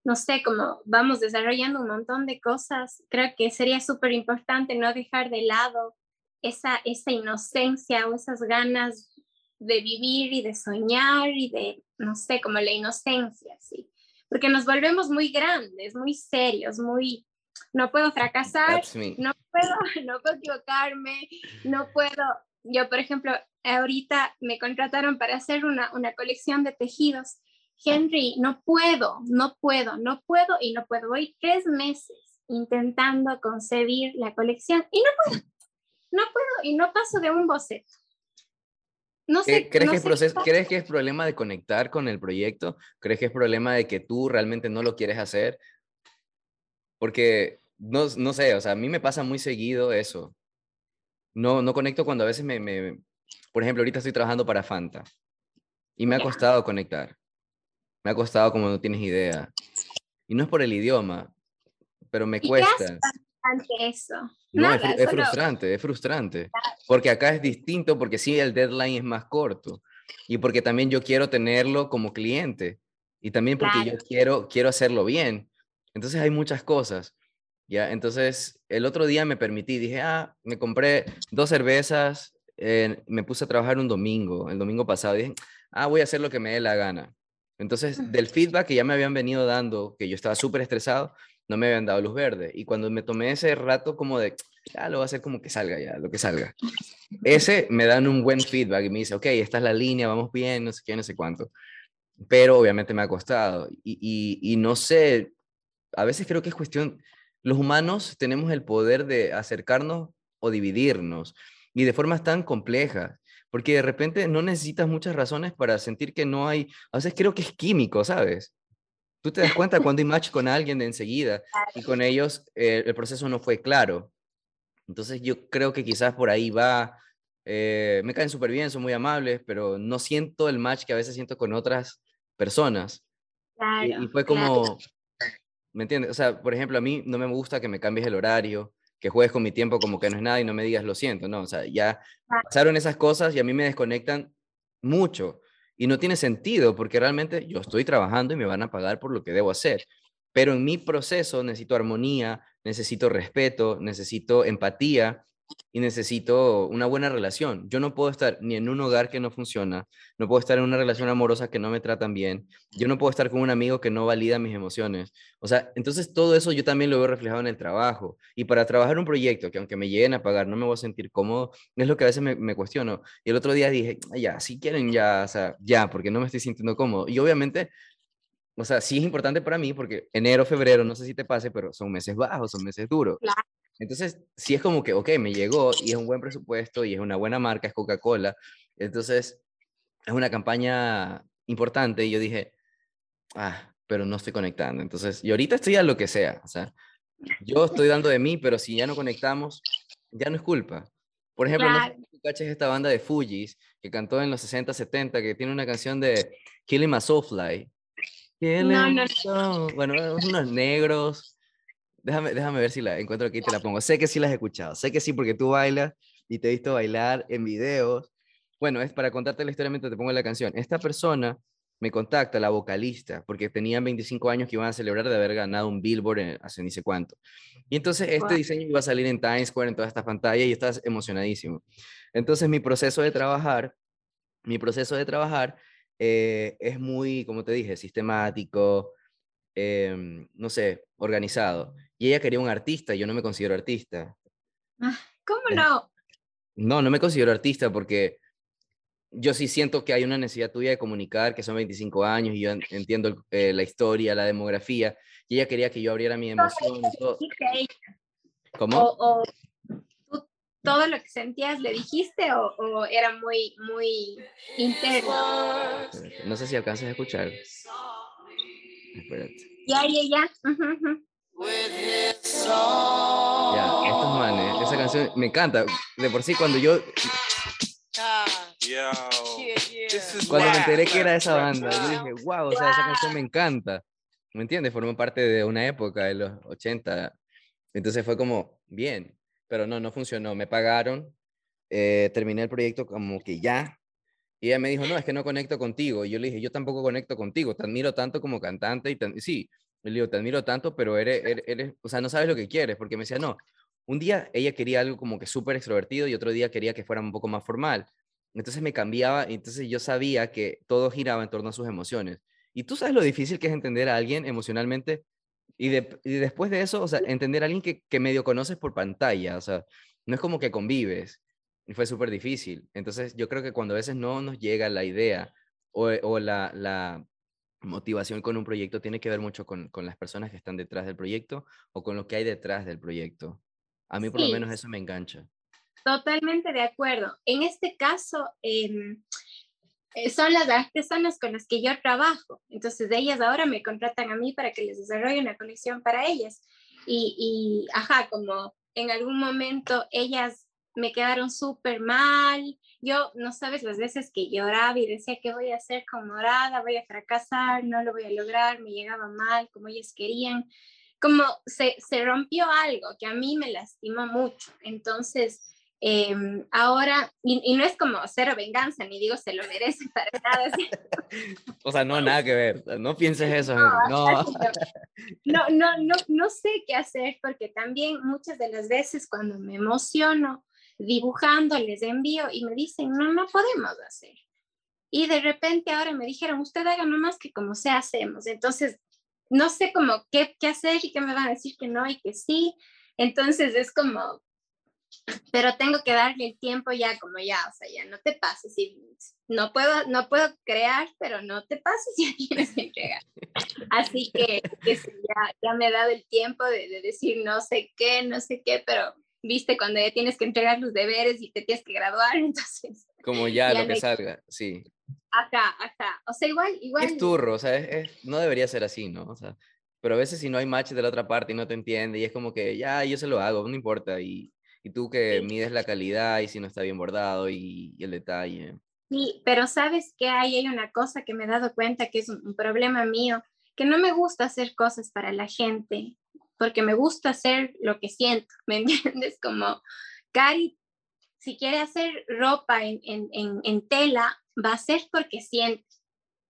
[SPEAKER 2] no sé, como vamos desarrollando un montón de cosas, creo que sería súper importante no dejar de lado esa, esa inocencia o esas ganas de vivir y de soñar y de, no sé, como la inocencia, sí. Porque nos volvemos muy grandes, muy serios, muy, no puedo fracasar, no puedo, no puedo equivocarme, no puedo, yo por ejemplo, ahorita me contrataron para hacer una, una colección de tejidos. Henry, no puedo, no puedo, no puedo y no puedo. Voy tres meses intentando concebir la colección y no puedo no puedo y no paso de un boceto.
[SPEAKER 1] No sé, ¿Crees, que proceso, ¿Crees que es problema de conectar con el proyecto? ¿Crees que es problema de que tú realmente no lo quieres hacer? Porque, no, no sé, o sea, a mí me pasa muy seguido eso. No, no conecto cuando a veces me, me por ejemplo, ahorita estoy trabajando para Fanta y me ha costado conectar. Me ha costado como no tienes idea. Y no es por el idioma, pero me cuesta.
[SPEAKER 2] Eso.
[SPEAKER 1] No, es, frustrante, es frustrante. Porque acá es distinto, porque sí, el deadline es más corto. Y porque también yo quiero tenerlo como cliente. Y también porque yo quiero, quiero hacerlo bien. Entonces hay muchas cosas. ¿ya? Entonces, el otro día me permití, dije, ah, me compré dos cervezas, me puse a trabajar un domingo, el domingo pasado, dije, ah, voy a hacer lo que me dé la gana. Entonces, del feedback que ya me habían venido dando, que yo estaba súper estresado, no me habían dado luz verde. Y cuando me tomé ese rato como de, ya lo voy a hacer como que salga ya, lo que salga. Ese me dan un buen feedback y me dice, ok, esta es la línea, vamos bien, no sé qué, no sé cuánto. Pero obviamente me ha costado. Y, y, no sé, a veces creo que es cuestión, los humanos tenemos el poder de acercarnos o dividirnos y de formas tan complejas. Porque de repente no necesitas muchas razones para sentir que no hay, a veces creo que es químico, ¿sabes? Tú te das cuenta cuando hay match con alguien de enseguida y con ellos eh, el proceso no fue claro. Entonces yo creo que quizás por ahí va, eh, me caen súper bien, son muy amables, pero no siento el match que a veces siento con otras personas. y, fue como, ¿me entiendes? O sea, por ejemplo, a mí no me gusta que me cambies el horario, que juegues con mi tiempo como que no es nada y no me digas lo siento, no, o sea, ya pasaron esas cosas y a mí me desconectan mucho. Y no tiene sentido porque realmente yo estoy trabajando y me van a pagar por lo que debo hacer. Pero en mi proceso necesito armonía, necesito respeto, necesito empatía y necesito una buena relación. Yo no puedo estar ni en un hogar que no funciona, no puedo estar en una relación amorosa que no me tratan bien, yo no puedo estar con un amigo que no valida mis emociones. O sea, entonces todo eso yo también lo veo reflejado en el trabajo. Y para trabajar un proyecto que aunque me lleguen a pagar no me voy a sentir cómodo, es lo que a veces me, me cuestiono. Y el otro día dije, ya, si quieren ya, o sea, ya, porque no me estoy sintiendo cómodo. Y obviamente o sea, sí es importante para mí porque enero, febrero, no sé si te pase, pero son meses bajos, son meses duros.
[SPEAKER 2] Claro.
[SPEAKER 1] Entonces, sí es como que, ok, me llegó y es un buen presupuesto y es una buena marca, es Coca-Cola. Entonces, es una campaña importante y yo dije, ah, pero no estoy conectando. Entonces, y ahorita estoy a lo que sea. O sea, yo estoy dando de mí, pero si ya no conectamos, ya no es culpa. Por ejemplo, no sé si caches esta banda de Fujis que cantó en los 60, 70, que tiene una canción de Killing My Soulfly.
[SPEAKER 2] No, no, no.
[SPEAKER 1] Bueno, unos negros Déjame, déjame ver si la encuentro aquí y te la pongo. Sé que sí las he escuchado, sé que sí porque tú bailas y te he visto bailar en videos. Bueno, es para contarte la historia mientras te pongo la canción. Esta persona me contacta, la vocalista, porque tenían 25 años que iban a celebrar de haber ganado un Billboard hace ni sé cuánto. Y entonces este diseño iba a salir en Times Square, en todas estas pantallas, y estás emocionadísimo. Entonces mi proceso de trabajar, mi proceso de trabajar eh, es muy, como te dije, sistemático, Em, no sé, organizado. Y ella quería un artista, yo no me considero artista.
[SPEAKER 2] Ah, ¿Cómo no?
[SPEAKER 1] No, no me considero artista porque yo sí siento que hay una necesidad tuya de comunicar, que son 25 años y yo entiendo eh, la historia, la demografía, y ella quería que yo abriera mi emoción. Todo.
[SPEAKER 2] ¿Cómo? O, todo lo que sentías le dijiste o, o, era muy, muy interno?
[SPEAKER 1] No sé si alcanzas a escuchar. Espérate.
[SPEAKER 2] Ya, ya, ya.
[SPEAKER 1] Ya, estos manes, esa canción me encanta. De por sí, cuando yo. Cuando me enteré que era esa banda, yo dije, wow, o sea, esa canción me encanta. ¿Me entiendes? Formó parte de una época de los 80. Entonces fue como, bien. Pero no, no funcionó. Me pagaron. Eh, terminé el proyecto como que ya, y ella me dijo, no, es que no conecto contigo. Y yo le dije, yo tampoco conecto contigo, te admiro tanto como cantante. Y sí, le digo, te admiro tanto, pero eres, eres, o sea, no sabes lo que quieres, porque me decía, no, un día ella quería algo como que súper extrovertido y otro día quería que fuera un poco más formal. Entonces me cambiaba entonces yo sabía que todo giraba en torno a sus emociones. Y tú sabes lo difícil que es entender a alguien emocionalmente y, después de eso, o sea, entender a alguien que, que medio conoces por pantalla, o sea, no es como que convives. Y fue súper difícil. Entonces yo creo que cuando a veces no nos llega la idea o, o la, la, motivación con un proyecto tiene que ver mucho con, con, las personas que están detrás del proyecto o con lo que hay detrás del proyecto. A mí por lo menos eso me engancha.
[SPEAKER 2] Totalmente de acuerdo. En este caso, em, eh, son las artesanas con las que yo trabajo. Entonces, ellas ahora me contratan a mí para que les desarrolle una colección para ellas. Y, y ajá, como en algún momento ellas me quedaron súper mal. Yo no sabes las veces que lloraba y decía que voy a hacer con morada, voy a fracasar, no lo voy a lograr, me llegaba mal como ellos querían. Como se, se rompió algo que a mí me lastimó mucho. Entonces, em, ahora, y, no es como cero venganza, ni digo se lo merece para nada.
[SPEAKER 1] o sea, no, nada que ver, no pienses eso.
[SPEAKER 2] No, no, no, no, no sé qué hacer porque también muchas de las veces cuando me emociono, dibujando, les envío y me dicen, no, no podemos hacer. Y de repente ahora me dijeron, usted haga nomás que como sea hacemos. Entonces, no sé cómo qué, qué hacer y qué me van a decir que no y que sí. Entonces es como, pero tengo que darle el tiempo ya, como ya, o sea, ya no te pases. Y no puedo, no puedo crear, pero no te pases ya tienes que entregar. Así que, ya, ya, me he dado el tiempo de, de decir no sé qué, no sé qué, pero viste, cuando ya tienes que entregar los deberes y te tienes que graduar, entonces...
[SPEAKER 1] Como ya, lo que salga, sí.
[SPEAKER 2] Acá, acá. O sea, igual, igual...
[SPEAKER 1] Es turro, o sea, es, no debería ser así, ¿no? O sea, pero a veces si no hay match de la otra parte y no te entiende y es como que, ya, yo se lo hago, no importa. Y, y tú que mides la calidad y si no está bien bordado y, el detalle.
[SPEAKER 2] Sí, pero sabes que hay, hay una cosa que me he dado cuenta que es un problema mío, que no me gusta hacer cosas para la gente porque me gusta hacer lo que siento, ¿me entiendes? Como Cari, si quiere hacer ropa en, en, en, tela, va a ser porque siente,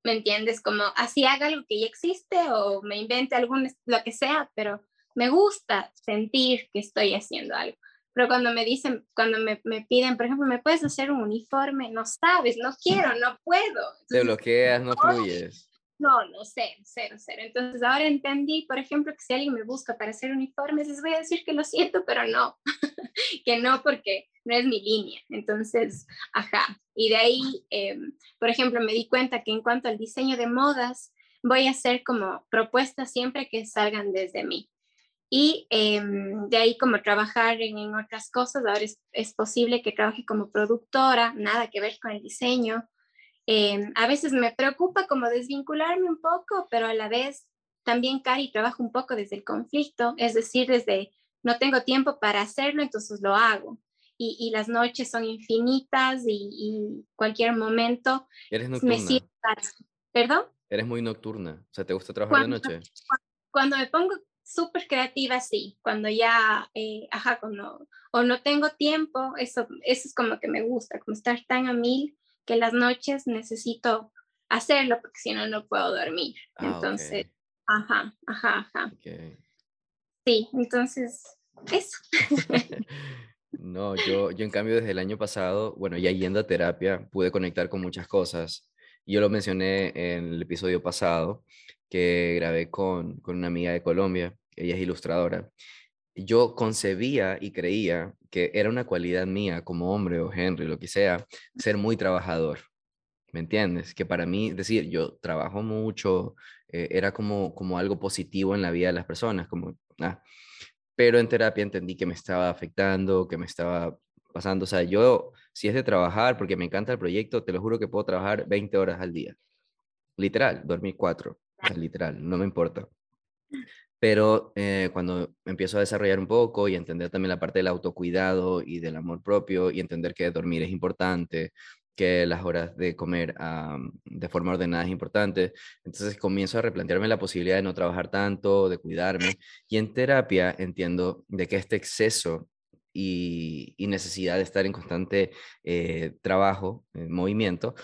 [SPEAKER 2] ¿me entiendes? Como así haga algo que ya existe o me invente algún, lo que sea, pero me gusta sentir que estoy haciendo algo. pero cuando me dicen, cuando me, me, piden, por ejemplo, ¿me puedes hacer un uniforme? No sabes, no quiero, no puedo.
[SPEAKER 1] Te bloqueas, no fluyes.
[SPEAKER 2] No, no, cero, cero, cero. Entonces ahora entendí, por ejemplo, que si alguien me busca para hacer uniformes, les voy a decir que lo siento, pero no, que no porque no es mi línea. Entonces, ajá. Y de ahí, em, por ejemplo, me di cuenta que en cuanto al diseño de modas, voy a hacer como propuestas siempre que salgan desde mí. Y em, de ahí como trabajar en, otras cosas, ahora es, posible que trabaje como productora, nada que ver con el diseño. Em, a veces me preocupa como desvincularme un poco, pero a la vez también, Cari, trabajo un poco desde el conflicto, es decir, desde no tengo tiempo para hacerlo, entonces lo hago. Y, las noches son infinitas y, cualquier momento
[SPEAKER 1] ¿Eres me sirve
[SPEAKER 2] ¿Perdón?
[SPEAKER 1] Eres muy nocturna, o sea, ¿te gusta trabajar de noche?
[SPEAKER 2] Cuando me pongo súper creativa, sí. Cuando ya, eh, ajá, cuando, o no tengo tiempo, eso, eso es como que me gusta, como estar tan a mil que las noches necesito hacerlo porque si no, no puedo dormir. Ah, entonces, ajá, ajá, ajá. Sí, entonces, eso.
[SPEAKER 1] no, yo, yo en cambio desde el año pasado, bueno, ya yendo a terapia, pude conectar con muchas cosas. Yo lo mencioné en el episodio pasado, que grabé con, con una amiga de Colombia, ella es ilustradora. Yo concebía y creía que era una cualidad mía como hombre o Henry, lo que sea, ser muy trabajador. ¿Me entiendes? Que para mí, decir, yo trabajo mucho, eh, era como, como algo positivo en la vida de las personas, como, ah. pero en terapia entendí que me estaba afectando, que me estaba pasando, o sea, yo, si es de trabajar, porque me encanta el proyecto, te lo juro que puedo trabajar 20 horas al día, literal, dormir cuatro literal, no me importa. Pero eh, cuando empiezo a desarrollar un poco y entender también la parte del autocuidado y del amor propio y entender que dormir es importante, que las horas de comer de forma ordenada es importante, entonces comienzo a replantearme la posibilidad de no trabajar tanto, de cuidarme. Y en terapia entiendo de que este exceso y, necesidad de estar en constante eh, trabajo, en movimiento,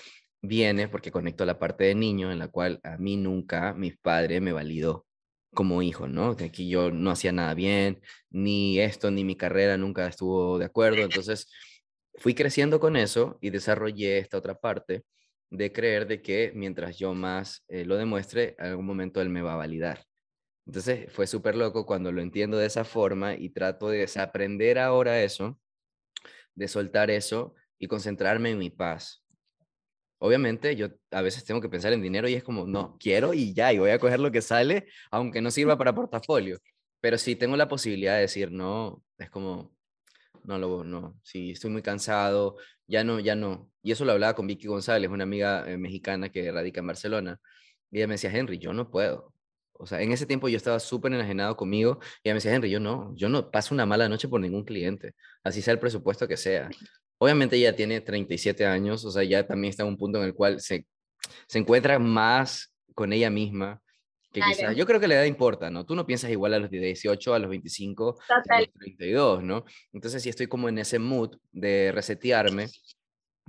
[SPEAKER 1] viene porque conecto la parte de niño en la cual a mí nunca mi padre me validó como hijo, ¿no? Que aquí yo no hacía nada bien, ni esto, ni mi carrera nunca estuvo de acuerdo. Entonces, fui creciendo con eso y desarrollé esta otra parte de creer de que mientras yo más eh, lo demuestre, en algún momento él me va a validar. Entonces, fue súper loco cuando lo entiendo de esa forma y trato de desaprender ahora eso, de soltar eso y concentrarme en mi paz, Obviamente yo a veces tengo que pensar en dinero y es como, no, quiero y ya, y voy a coger lo que sale, aunque no sirva para portafolio. Pero si tengo la posibilidad de decir no, es como, no, lo, no, si estoy muy cansado, ya no, ya no. Y eso lo hablaba con Vicky González, una amiga eh, mexicana que radica en Barcelona. Y ella me decía, Henry, yo no puedo. O sea, en ese tiempo yo estaba súper enajenado conmigo y ella me decía, Henry, yo no, yo no paso una mala noche por ningún cliente, así sea el presupuesto que sea. Obviamente ella tiene 37 años, o sea, ya también está en un punto en el cual se, se encuentra más con ella misma que quizás, yo creo que la edad importa, ¿no? Tú no piensas igual a los 18, a los 25, a los 32, ¿no? Entonces sí estoy como en ese mood de resetearme,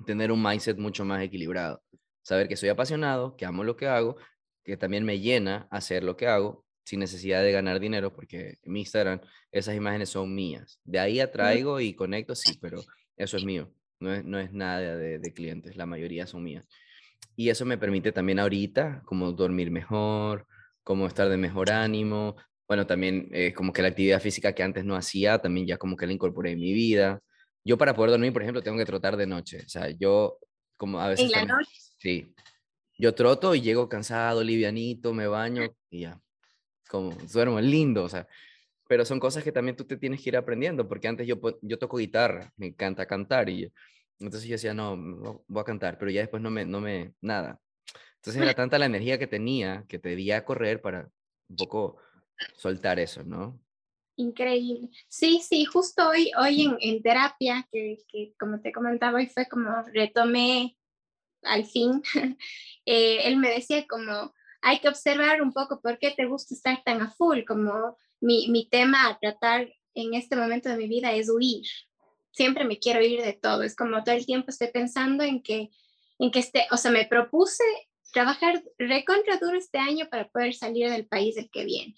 [SPEAKER 1] tener un mindset mucho más equilibrado, saber que soy apasionado, que amo lo que hago, que también me llena hacer lo que hago sin necesidad de ganar dinero, porque en mi Instagram esas imágenes son mías. De ahí atraigo y conecto, sí, pero eso es mío, no es, no es nada de, de, clientes, la mayoría son mías. Y eso me permite también ahorita como dormir mejor, como estar de mejor ánimo. Bueno, también eh, como que la actividad física que antes no hacía, también ya como que la incorporé en mi vida. Yo para poder dormir, por ejemplo, tengo que trotar de noche. O sea, yo como a veces...
[SPEAKER 2] ¿En la noche?
[SPEAKER 1] Sí. Yo troto y llego cansado, livianito, me baño y ya. Como duermo lindo, o sea, pero son cosas que también tú te tienes que ir aprendiendo, porque antes yo, yo toco guitarra, me encanta cantar, y entonces yo decía, no, voy a cantar, pero ya después no me, no me, nada. Entonces era tanta la energía que tenía, que te debía a correr para un poco soltar eso, ¿no?
[SPEAKER 2] Increíble. Sí, sí, justo hoy, hoy en, en terapia, que, que, como te comentaba, hoy fue como retomé al fin, eh, él me decía como, hay que observar un poco por qué te gusta estar tan a full, como mi, mi tema a tratar en este momento de mi vida es huir. Siempre me quiero ir de todo. Es como todo el tiempo estoy pensando en que, en que este, o sea, me propuse trabajar recontra duro este año para poder salir del país del que viene.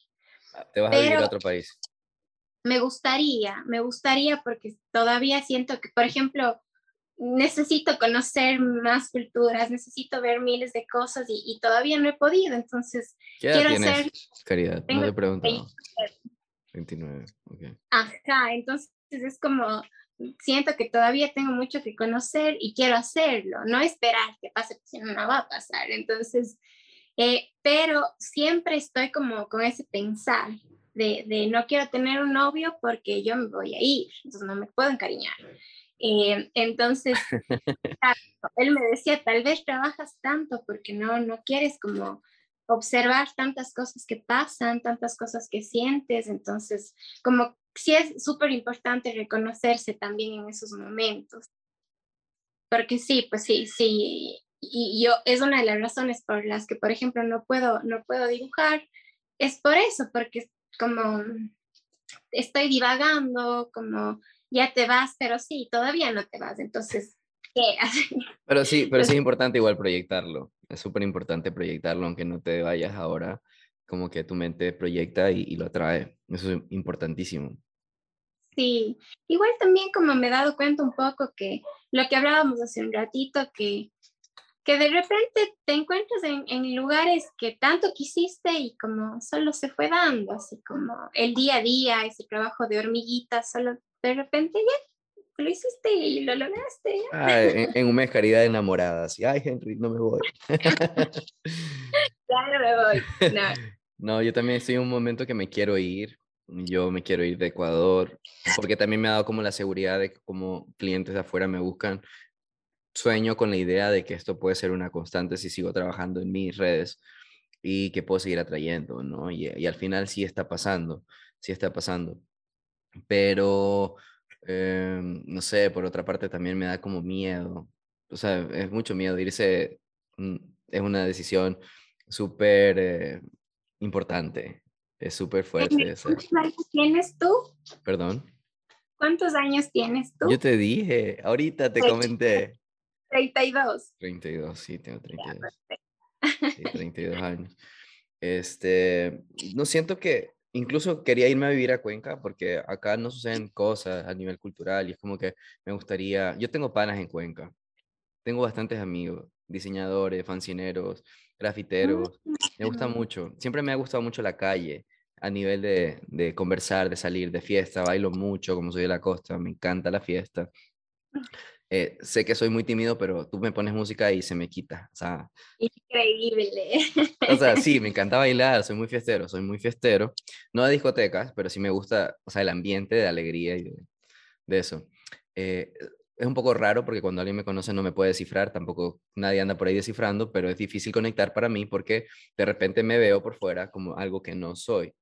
[SPEAKER 1] ¿Te vas a vivir a otro país?
[SPEAKER 2] me gustaría, me gustaría porque todavía siento que, por ejemplo, necesito conocer más culturas, necesito ver miles de cosas y, todavía no he podido, entonces
[SPEAKER 1] ¿Qué edad quiero tienes, hacer... Caridad, no te pregunto. 29, ok.
[SPEAKER 2] Ajá, entonces es como, siento que todavía tengo mucho que conocer y quiero hacerlo, no esperar que pase, si no, no va a pasar. Entonces, eh, pero siempre estoy como con ese pensar de, de, no quiero tener un novio porque yo me voy a ir, entonces no me puedo encariñar. Eh, entonces, él me decía, tal vez trabajas tanto porque no, no quieres como observar tantas cosas que pasan, tantas cosas que sientes, entonces como sí es súper importante reconocerse también en esos momentos. Porque sí, pues sí, sí, y yo es una de las razones por las que, por ejemplo, no puedo, no puedo dibujar, es por eso, porque como estoy divagando, como ya te vas, pero sí, todavía no te vas, entonces, ¿qué
[SPEAKER 1] Pero sí, pero sí es importante igual proyectarlo, es súper importante proyectarlo, aunque no te vayas ahora, como que tu mente proyecta y, y lo atrae, eso es importantísimo.
[SPEAKER 2] Sí, igual también como me he dado cuenta un poco que lo que hablábamos hace un ratito, que, que de repente te encuentras en, en, lugares que tanto quisiste y como solo se fue dando, así como el día a día, ese trabajo de hormiguita, solo de repente ya lo hiciste y lo lograste.
[SPEAKER 1] Ah, en, un mes caridad enamorada, así, ay Henry, no me voy.
[SPEAKER 2] claro, me voy. No.
[SPEAKER 1] no, yo también estoy en un momento que me quiero ir, yo me quiero ir de Ecuador, porque también me ha dado como la seguridad de que como clientes de afuera me buscan. Sueño con la idea de que esto puede ser una constante si sigo trabajando en mis redes y que puedo seguir atrayendo, ¿no? Y, y al final sí está pasando, sí está pasando. Pero, em, no sé, por otra parte también me da como miedo. O sea, es mucho miedo irse, mm, es una decisión súper eh, importante es súper fuerte.
[SPEAKER 2] ¿Cuántos años tienes tú?
[SPEAKER 1] Perdón.
[SPEAKER 2] ¿Cuántos años tienes tú?
[SPEAKER 1] Yo te dije, ahorita te comenté.
[SPEAKER 2] 32.
[SPEAKER 1] 32, sí, tengo 32. Sí, 32 años. Este, no siento que, incluso quería irme a vivir a Cuenca porque acá no suceden cosas a nivel cultural y es como que me gustaría, yo tengo panas en Cuenca, tengo bastantes amigos, diseñadores, fancineros, grafiteros. Me gusta mucho. Siempre me ha gustado mucho la calle a nivel de, de, conversar, de salir, de fiesta. Bailo mucho, como soy de la costa, me encanta la fiesta. Eh, sé que soy muy tímido, pero tú me pones música y se me quita. O sea,
[SPEAKER 2] Increíble.
[SPEAKER 1] O sea, sí, me encanta bailar, soy muy fiestero, soy muy fiestero. No de discotecas, pero sí me gusta, o sea, el ambiente de alegría y de, de eso. Eh, es un poco raro porque cuando alguien me conoce no me puede descifrar, tampoco nadie anda por ahí descifrando, pero es difícil conectar para mí porque de repente me veo por fuera como algo que no soy.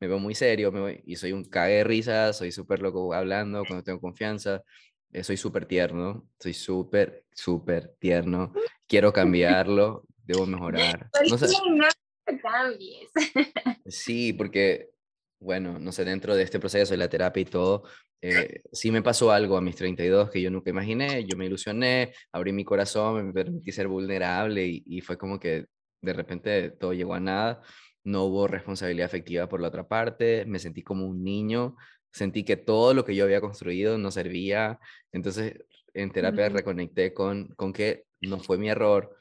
[SPEAKER 1] Me veo muy serio me y soy un cague de risa, soy súper loco hablando cuando tengo confianza, eh, soy súper tierno, soy súper, súper tierno. Quiero cambiarlo, debo mejorar.
[SPEAKER 2] No sé. cambies.
[SPEAKER 1] Sí, porque, bueno, no sé, dentro de este proceso de la terapia y todo, eh, sí me pasó algo a mis 32 que yo nunca imaginé, yo me ilusioné, abrí mi corazón, me permití ser vulnerable y, y, fue como que de repente todo llegó a nada, no hubo responsabilidad afectiva por la otra parte, me sentí como un niño, sentí que todo lo que yo había construido no servía, entonces en terapia reconecté con, con que no fue mi error,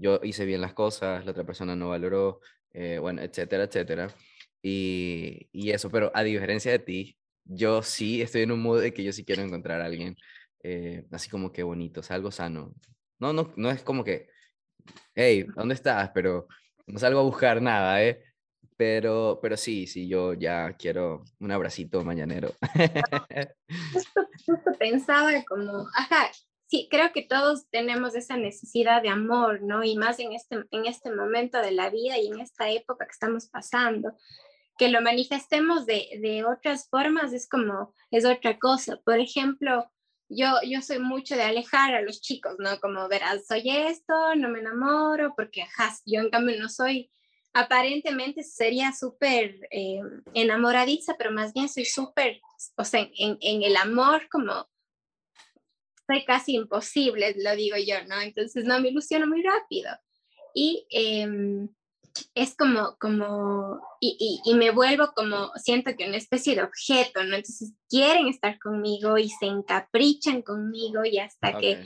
[SPEAKER 1] yo hice bien las cosas, la otra persona no valoró, eh, bueno, etcétera, etcétera. Y, y, eso, pero a diferencia de ti, yo sí estoy en un mood de que yo sí quiero encontrar a alguien eh, así como que bonito, o sea, algo sano. No, no, no es como que, hey, ¿dónde estás? Pero no salgo a buscar nada, ¿eh? Pero, pero sí, sí, yo ya quiero un abracito mañanero.
[SPEAKER 2] justo, justo pensaba como, ajá, sí, creo que todos tenemos esa necesidad de amor, ¿no? Y más en este, en este momento de la vida y en esta época que estamos pasando que lo manifestemos de, de, otras formas es como, es otra cosa. Por ejemplo, yo, yo soy mucho de alejar a los chicos, ¿no? Como verás, soy esto, no me enamoro, porque ajá, yo en cambio no soy, aparentemente sería súper eh, enamoradiza, pero más bien soy súper, o sea, en, en el amor como soy casi imposible, lo digo yo, ¿no? Entonces no me ilusiono muy rápido. Y eh, es como, como, y, y, me vuelvo como, siento que una especie de objeto, ¿no? Entonces quieren estar conmigo y se encaprichan conmigo y hasta que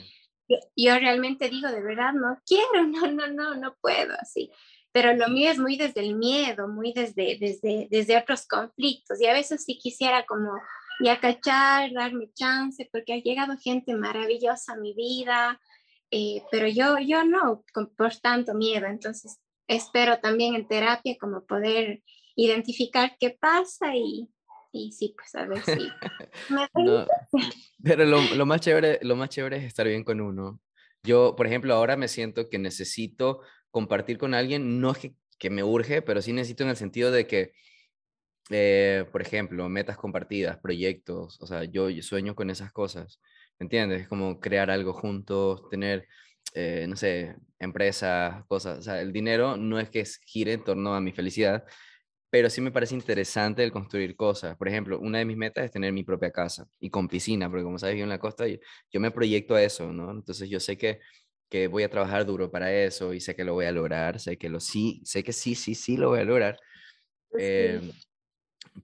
[SPEAKER 2] yo, realmente digo, de verdad, no quiero, no, no, no, no puedo, así. Pero lo mío es muy desde el miedo, muy desde, desde, desde otros conflictos y a veces sí quisiera como ya cachar, darme chance, porque ha llegado gente maravillosa a mi vida, eh, pero yo, yo no, por tanto miedo, entonces espero también en terapia como poder identificar qué pasa y, y sí, pues a ver si...
[SPEAKER 1] pero lo, lo, más chévere, lo más chévere es estar bien con uno. Yo, por ejemplo, ahora me siento que necesito compartir con alguien, no es que, que me urge, pero sí necesito en el sentido de que, eh, por ejemplo, metas compartidas, proyectos, o sea, yo, yo sueño con esas cosas, ¿me entiendes? Es como crear algo juntos, tener eh, no sé, empresas, cosas. O sea, el dinero no es que gire en torno a mi felicidad, pero sí me parece interesante el construir cosas. Por ejemplo, una de mis metas es tener mi propia casa y con piscina, porque como sabes, yo en la costa, yo me proyecto a eso, ¿no? Entonces yo sé que, que voy a trabajar duro para eso y sé que lo voy a lograr, sé que lo sí, sé que sí, sí, sí lo voy a lograr. Pues em,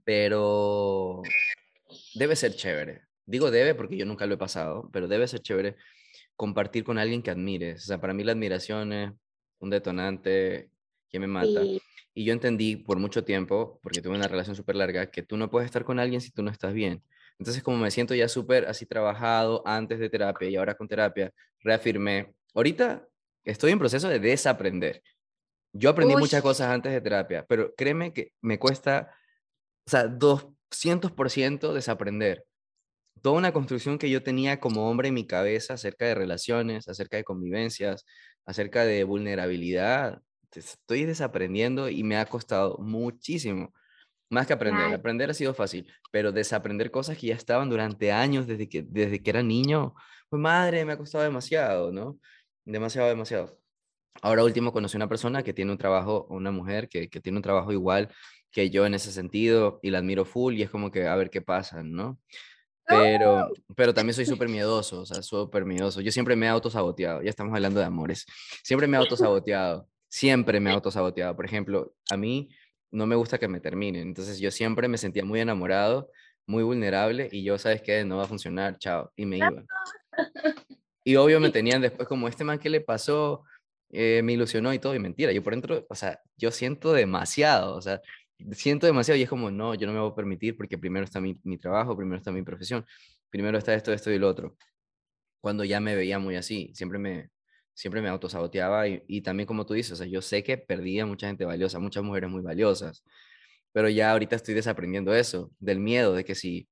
[SPEAKER 1] pero debe ser chévere. Digo debe porque yo nunca lo he pasado, pero debe ser chévere compartir con alguien que admires. O sea, para mí la admiración es un detonante que me mata. Y yo entendí por mucho tiempo, porque tuve una relación súper larga, que tú no puedes estar con alguien si tú no estás bien. Entonces, como me siento ya súper así trabajado antes de terapia y ahora con terapia, reafirmé. Ahorita estoy en proceso de desaprender. Yo aprendí muchas cosas antes de terapia, pero créeme que me cuesta, o sea, 200% desaprender toda una construcción que yo tenía como hombre en mi cabeza acerca de relaciones, acerca de convivencias, acerca de vulnerabilidad. Estoy desaprendiendo y me ha costado muchísimo. Más que aprender. Aprender ha sido fácil, pero desaprender cosas que ya estaban durante años desde que, desde que era niño, pues madre, me ha costado demasiado, ¿no? Demasiado, demasiado. Ahora último conocí una persona que tiene un trabajo, una mujer que, que tiene un trabajo igual que yo en ese sentido y la admiro full y es como que a ver qué pasa, ¿no? Pero, pero también soy súper miedoso, o sea, súper miedoso. Yo siempre me he autosaboteado, ya estamos hablando de amores. Siempre me he autosaboteado, siempre me he autosaboteado. Por ejemplo, a mí no me gusta que me terminen, entonces yo siempre me sentía muy enamorado, muy vulnerable y yo, ¿sabes qué? No va a funcionar, chao, y me iba. Y obvio me tenían después como, este man, ¿qué le pasó? Eh, me ilusionó y todo, y mentira, yo por dentro, o sea, yo siento demasiado, o sea, siento demasiado y es como, no, yo no me voy a permitir porque primero está mi, mi trabajo, primero está mi profesión, primero está esto, esto y lo otro. Cuando ya me veía muy así, siempre me, siempre me autosaboteaba y, y también como tú dices, o sea, yo sé que perdía mucha gente valiosa, muchas mujeres muy valiosas, pero ya ahorita estoy desaprendiendo eso, del miedo, de que si,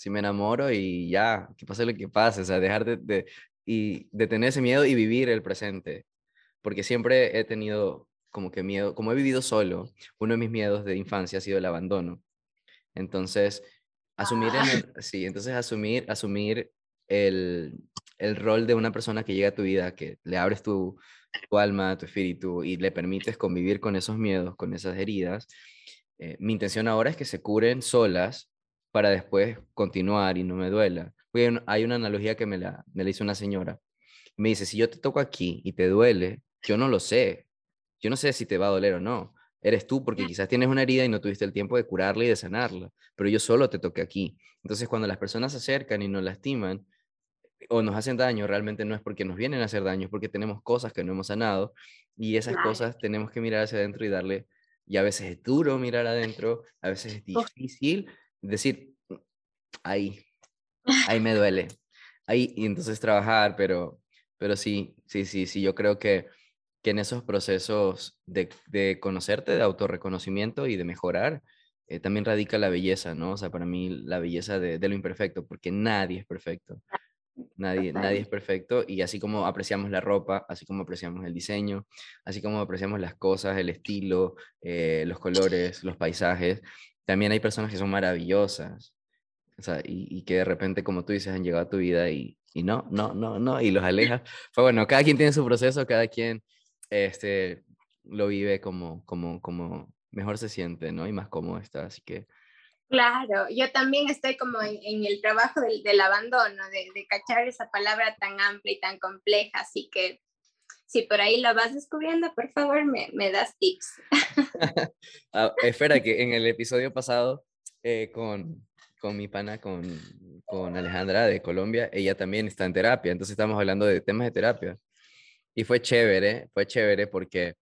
[SPEAKER 1] si me enamoro y ya, que pase lo que pase, o sea, dejar de, de, y, de tener ese miedo y vivir el presente, porque siempre he tenido como que miedo, como he vivido solo, uno de mis miedos de infancia ha sido el abandono. Entonces, asumir, ah. sí, entonces asumir, asumir el, el, rol de una persona que llega a tu vida, que le abres tu, tu alma, tu espíritu y le permites convivir con esos miedos, con esas heridas. Eh, mi intención ahora es que se curen solas para después continuar y no me duela. hay una analogía que me la, me la hizo una señora. Me dice, si yo te toco aquí y te duele, yo no lo sé, yo no sé si te va a doler o no. Eres tú porque quizás tienes una herida y no tuviste el tiempo de curarla y de sanarla, pero yo solo te toqué aquí. Entonces cuando las personas se acercan y nos lastiman o nos hacen daño, realmente no es porque nos vienen a hacer daño, es porque tenemos cosas que no hemos sanado y esas cosas tenemos que mirar hacia adentro y darle, y a veces es duro mirar adentro, a veces es difícil decir, ahí, ahí me duele, ahí, y entonces trabajar, pero, pero sí, sí, sí, sí, yo creo que que en esos procesos de, de conocerte, de autorreconocimiento y de mejorar, eh, también radica la belleza, ¿no? O sea, para mí la belleza de, de lo imperfecto, porque nadie es perfecto. Nadie, nadie es perfecto y así como apreciamos la ropa, así como apreciamos el diseño, así como apreciamos las cosas, el estilo, eh, los colores, los paisajes, también hay personas que son maravillosas, o sea, y, y, que de repente, como tú dices, han llegado a tu vida y, y no, no, no, no, y los alejas. Pues bueno, cada quien tiene su proceso, cada quien este, lo vive como, como, como mejor se siente, ¿no? Y más cómodo está, así que...
[SPEAKER 2] Claro, yo también estoy como en, en el trabajo del, del abandono, de, de, cachar esa palabra tan amplia y tan compleja, así que si por ahí lo vas descubriendo, por favor, me, me das tips.
[SPEAKER 1] Ah, espera, que en el episodio pasado eh, con, con mi pana, con, con Alejandra de Colombia, ella también está en terapia, entonces estamos hablando de temas de terapia. Y fue chévere, fue chévere porque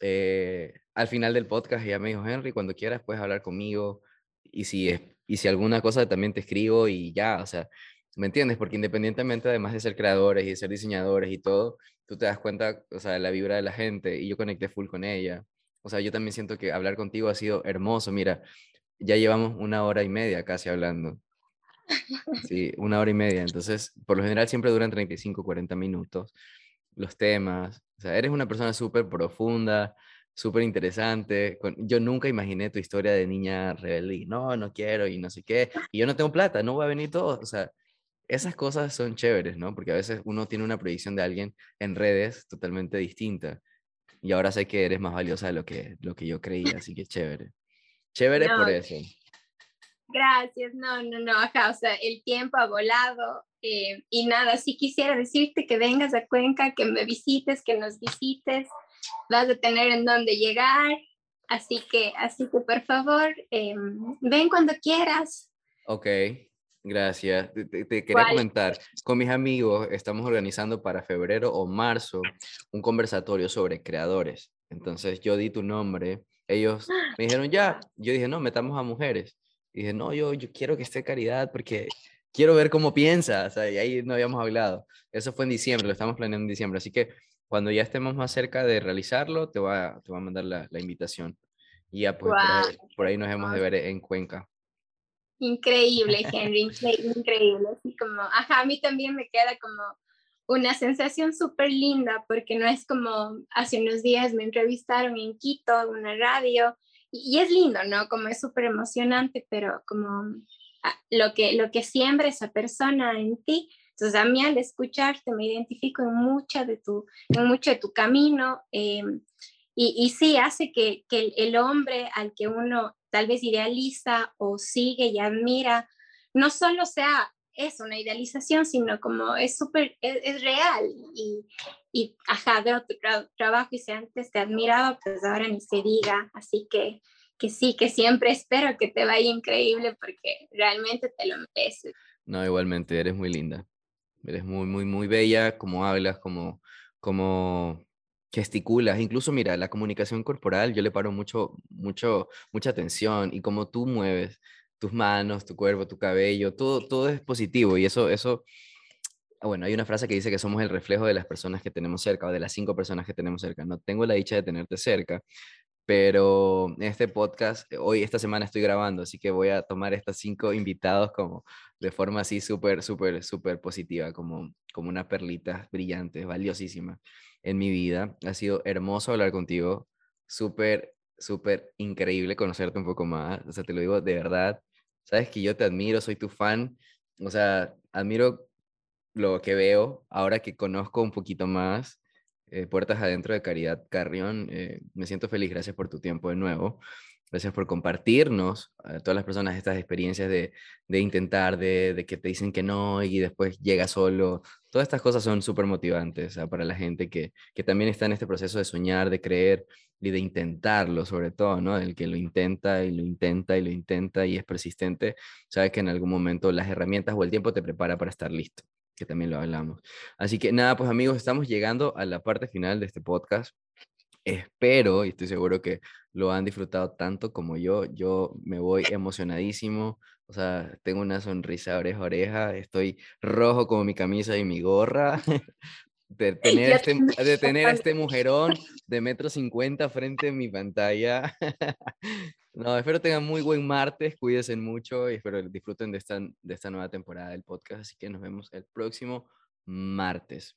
[SPEAKER 1] eh, al final del podcast ella me dijo, Henry, cuando quieras puedes hablar conmigo y si, y si alguna cosa también te escribo y ya, o sea, ¿me entiendes? Porque independientemente además de ser creadores y de ser diseñadores y todo, tú te das cuenta, o sea, de la vibra de la gente y yo conecté full con ella. O sea, yo también siento que hablar contigo ha sido hermoso. Mira, ya llevamos una hora y media casi hablando. Sí, una hora y media. Entonces, por lo general siempre duran 35, 40 minutos los temas. O sea, eres una persona súper profunda, súper interesante. Yo nunca imaginé tu historia de niña rebelde. No, no quiero y no sé qué. Y yo no tengo plata, no va a venir todo. O sea, esas cosas son chéveres, ¿no? Porque a veces uno tiene una proyección de alguien en redes totalmente distinta. Y ahora sé que eres más valiosa de lo que, lo que yo creía, así que chévere. Chévere por eso.
[SPEAKER 2] Gracias, no, no, no, ajá, o sea, el tiempo ha volado eh, y nada, sí quisiera decirte que vengas a Cuenca, que me visites, que nos visites, vas a tener en dónde llegar, así que, así que por favor, em, ven cuando quieras.
[SPEAKER 1] Ok, gracias. Te, quería comentar, con mis amigos estamos organizando para febrero o marzo un conversatorio sobre creadores. Entonces yo di tu nombre, ellos me dijeron ya, yo dije no, metamos a mujeres. Y dije, no, yo, yo quiero que esté Caridad porque quiero ver cómo piensa. O sea, y ahí no habíamos hablado. Eso fue en diciembre, lo estamos planeando en diciembre. Así que cuando ya estemos más cerca de realizarlo, te voy a, te voy a mandar la, la invitación. Y ya, pues, por, ahí, nos hemos de ver en Cuenca.
[SPEAKER 2] Increíble, Henry, increíble. Así como, ajá, a mí también me queda como una sensación súper linda, porque no es como hace unos días me entrevistaron en Quito, en una radio, y, es lindo, ¿no? Como es súper emocionante, pero como ah, lo que, lo que siembra esa persona en ti. Entonces a mí al escucharte me identifico en, mucha de tu, en mucho de tu camino em, y, y, sí hace que, que el, hombre al que uno tal vez idealiza o sigue y admira, no solo sea es una idealización, sino como es súper, es, real y, y ajá, veo tu trabajo y si antes te admiraba, pues ahora ni se diga, así que, que sí, que siempre espero que te vaya increíble porque realmente te lo mereces.
[SPEAKER 1] No, igualmente, eres muy linda, eres muy, muy, muy bella, como hablas, como, como gesticulas, incluso mira, la comunicación corporal, yo le paro mucho, mucho, mucha atención y como tú mueves tus manos, tu cuerpo, tu cabello, todo, todo es positivo y eso, eso, bueno, hay una frase que dice que somos el reflejo de las personas que tenemos cerca o de las cinco personas que tenemos cerca. No tengo la dicha de tenerte cerca, pero este podcast, eh, hoy, esta semana estoy grabando, así que voy a tomar estos cinco invitados como de forma así súper, súper, súper positiva, como, como una perlita brillante, valiosísima en mi vida. Ha sido hermoso hablar contigo, súper, súper increíble conocerte un poco más, o sea, te lo digo de verdad, sabes que yo te admiro, soy tu fan, o sea, admiro lo que veo ahora que conozco un poquito más. Eh, puertas adentro de Caridad Carrión, eh, me siento feliz, gracias por tu tiempo de nuevo. Gracias por compartirnos a todas las personas estas experiencias de, de intentar, de, de, que te dicen que no y después llega solo. Todas estas cosas son súper motivantes para la gente que, que también está en este proceso de soñar, de creer y de intentarlo, sobre todo, ¿no? El que lo intenta y lo intenta y lo intenta y es persistente, sabe que en algún momento las herramientas o el tiempo te prepara para estar listo, que también lo hablamos. Así que nada, pues amigos, estamos llegando a la parte final de este podcast. Espero y estoy seguro que lo han disfrutado tanto como yo. Yo me voy emocionadísimo. O sea, tengo una sonrisa oreja a oreja. Estoy rojo como mi camisa y mi gorra. De tener, este, de tener a este mujerón de metro cincuenta frente a mi pantalla. no, espero tengan muy buen martes, cuídense mucho y espero disfruten de esta, de esta nueva temporada del podcast. Así que nos vemos el próximo martes.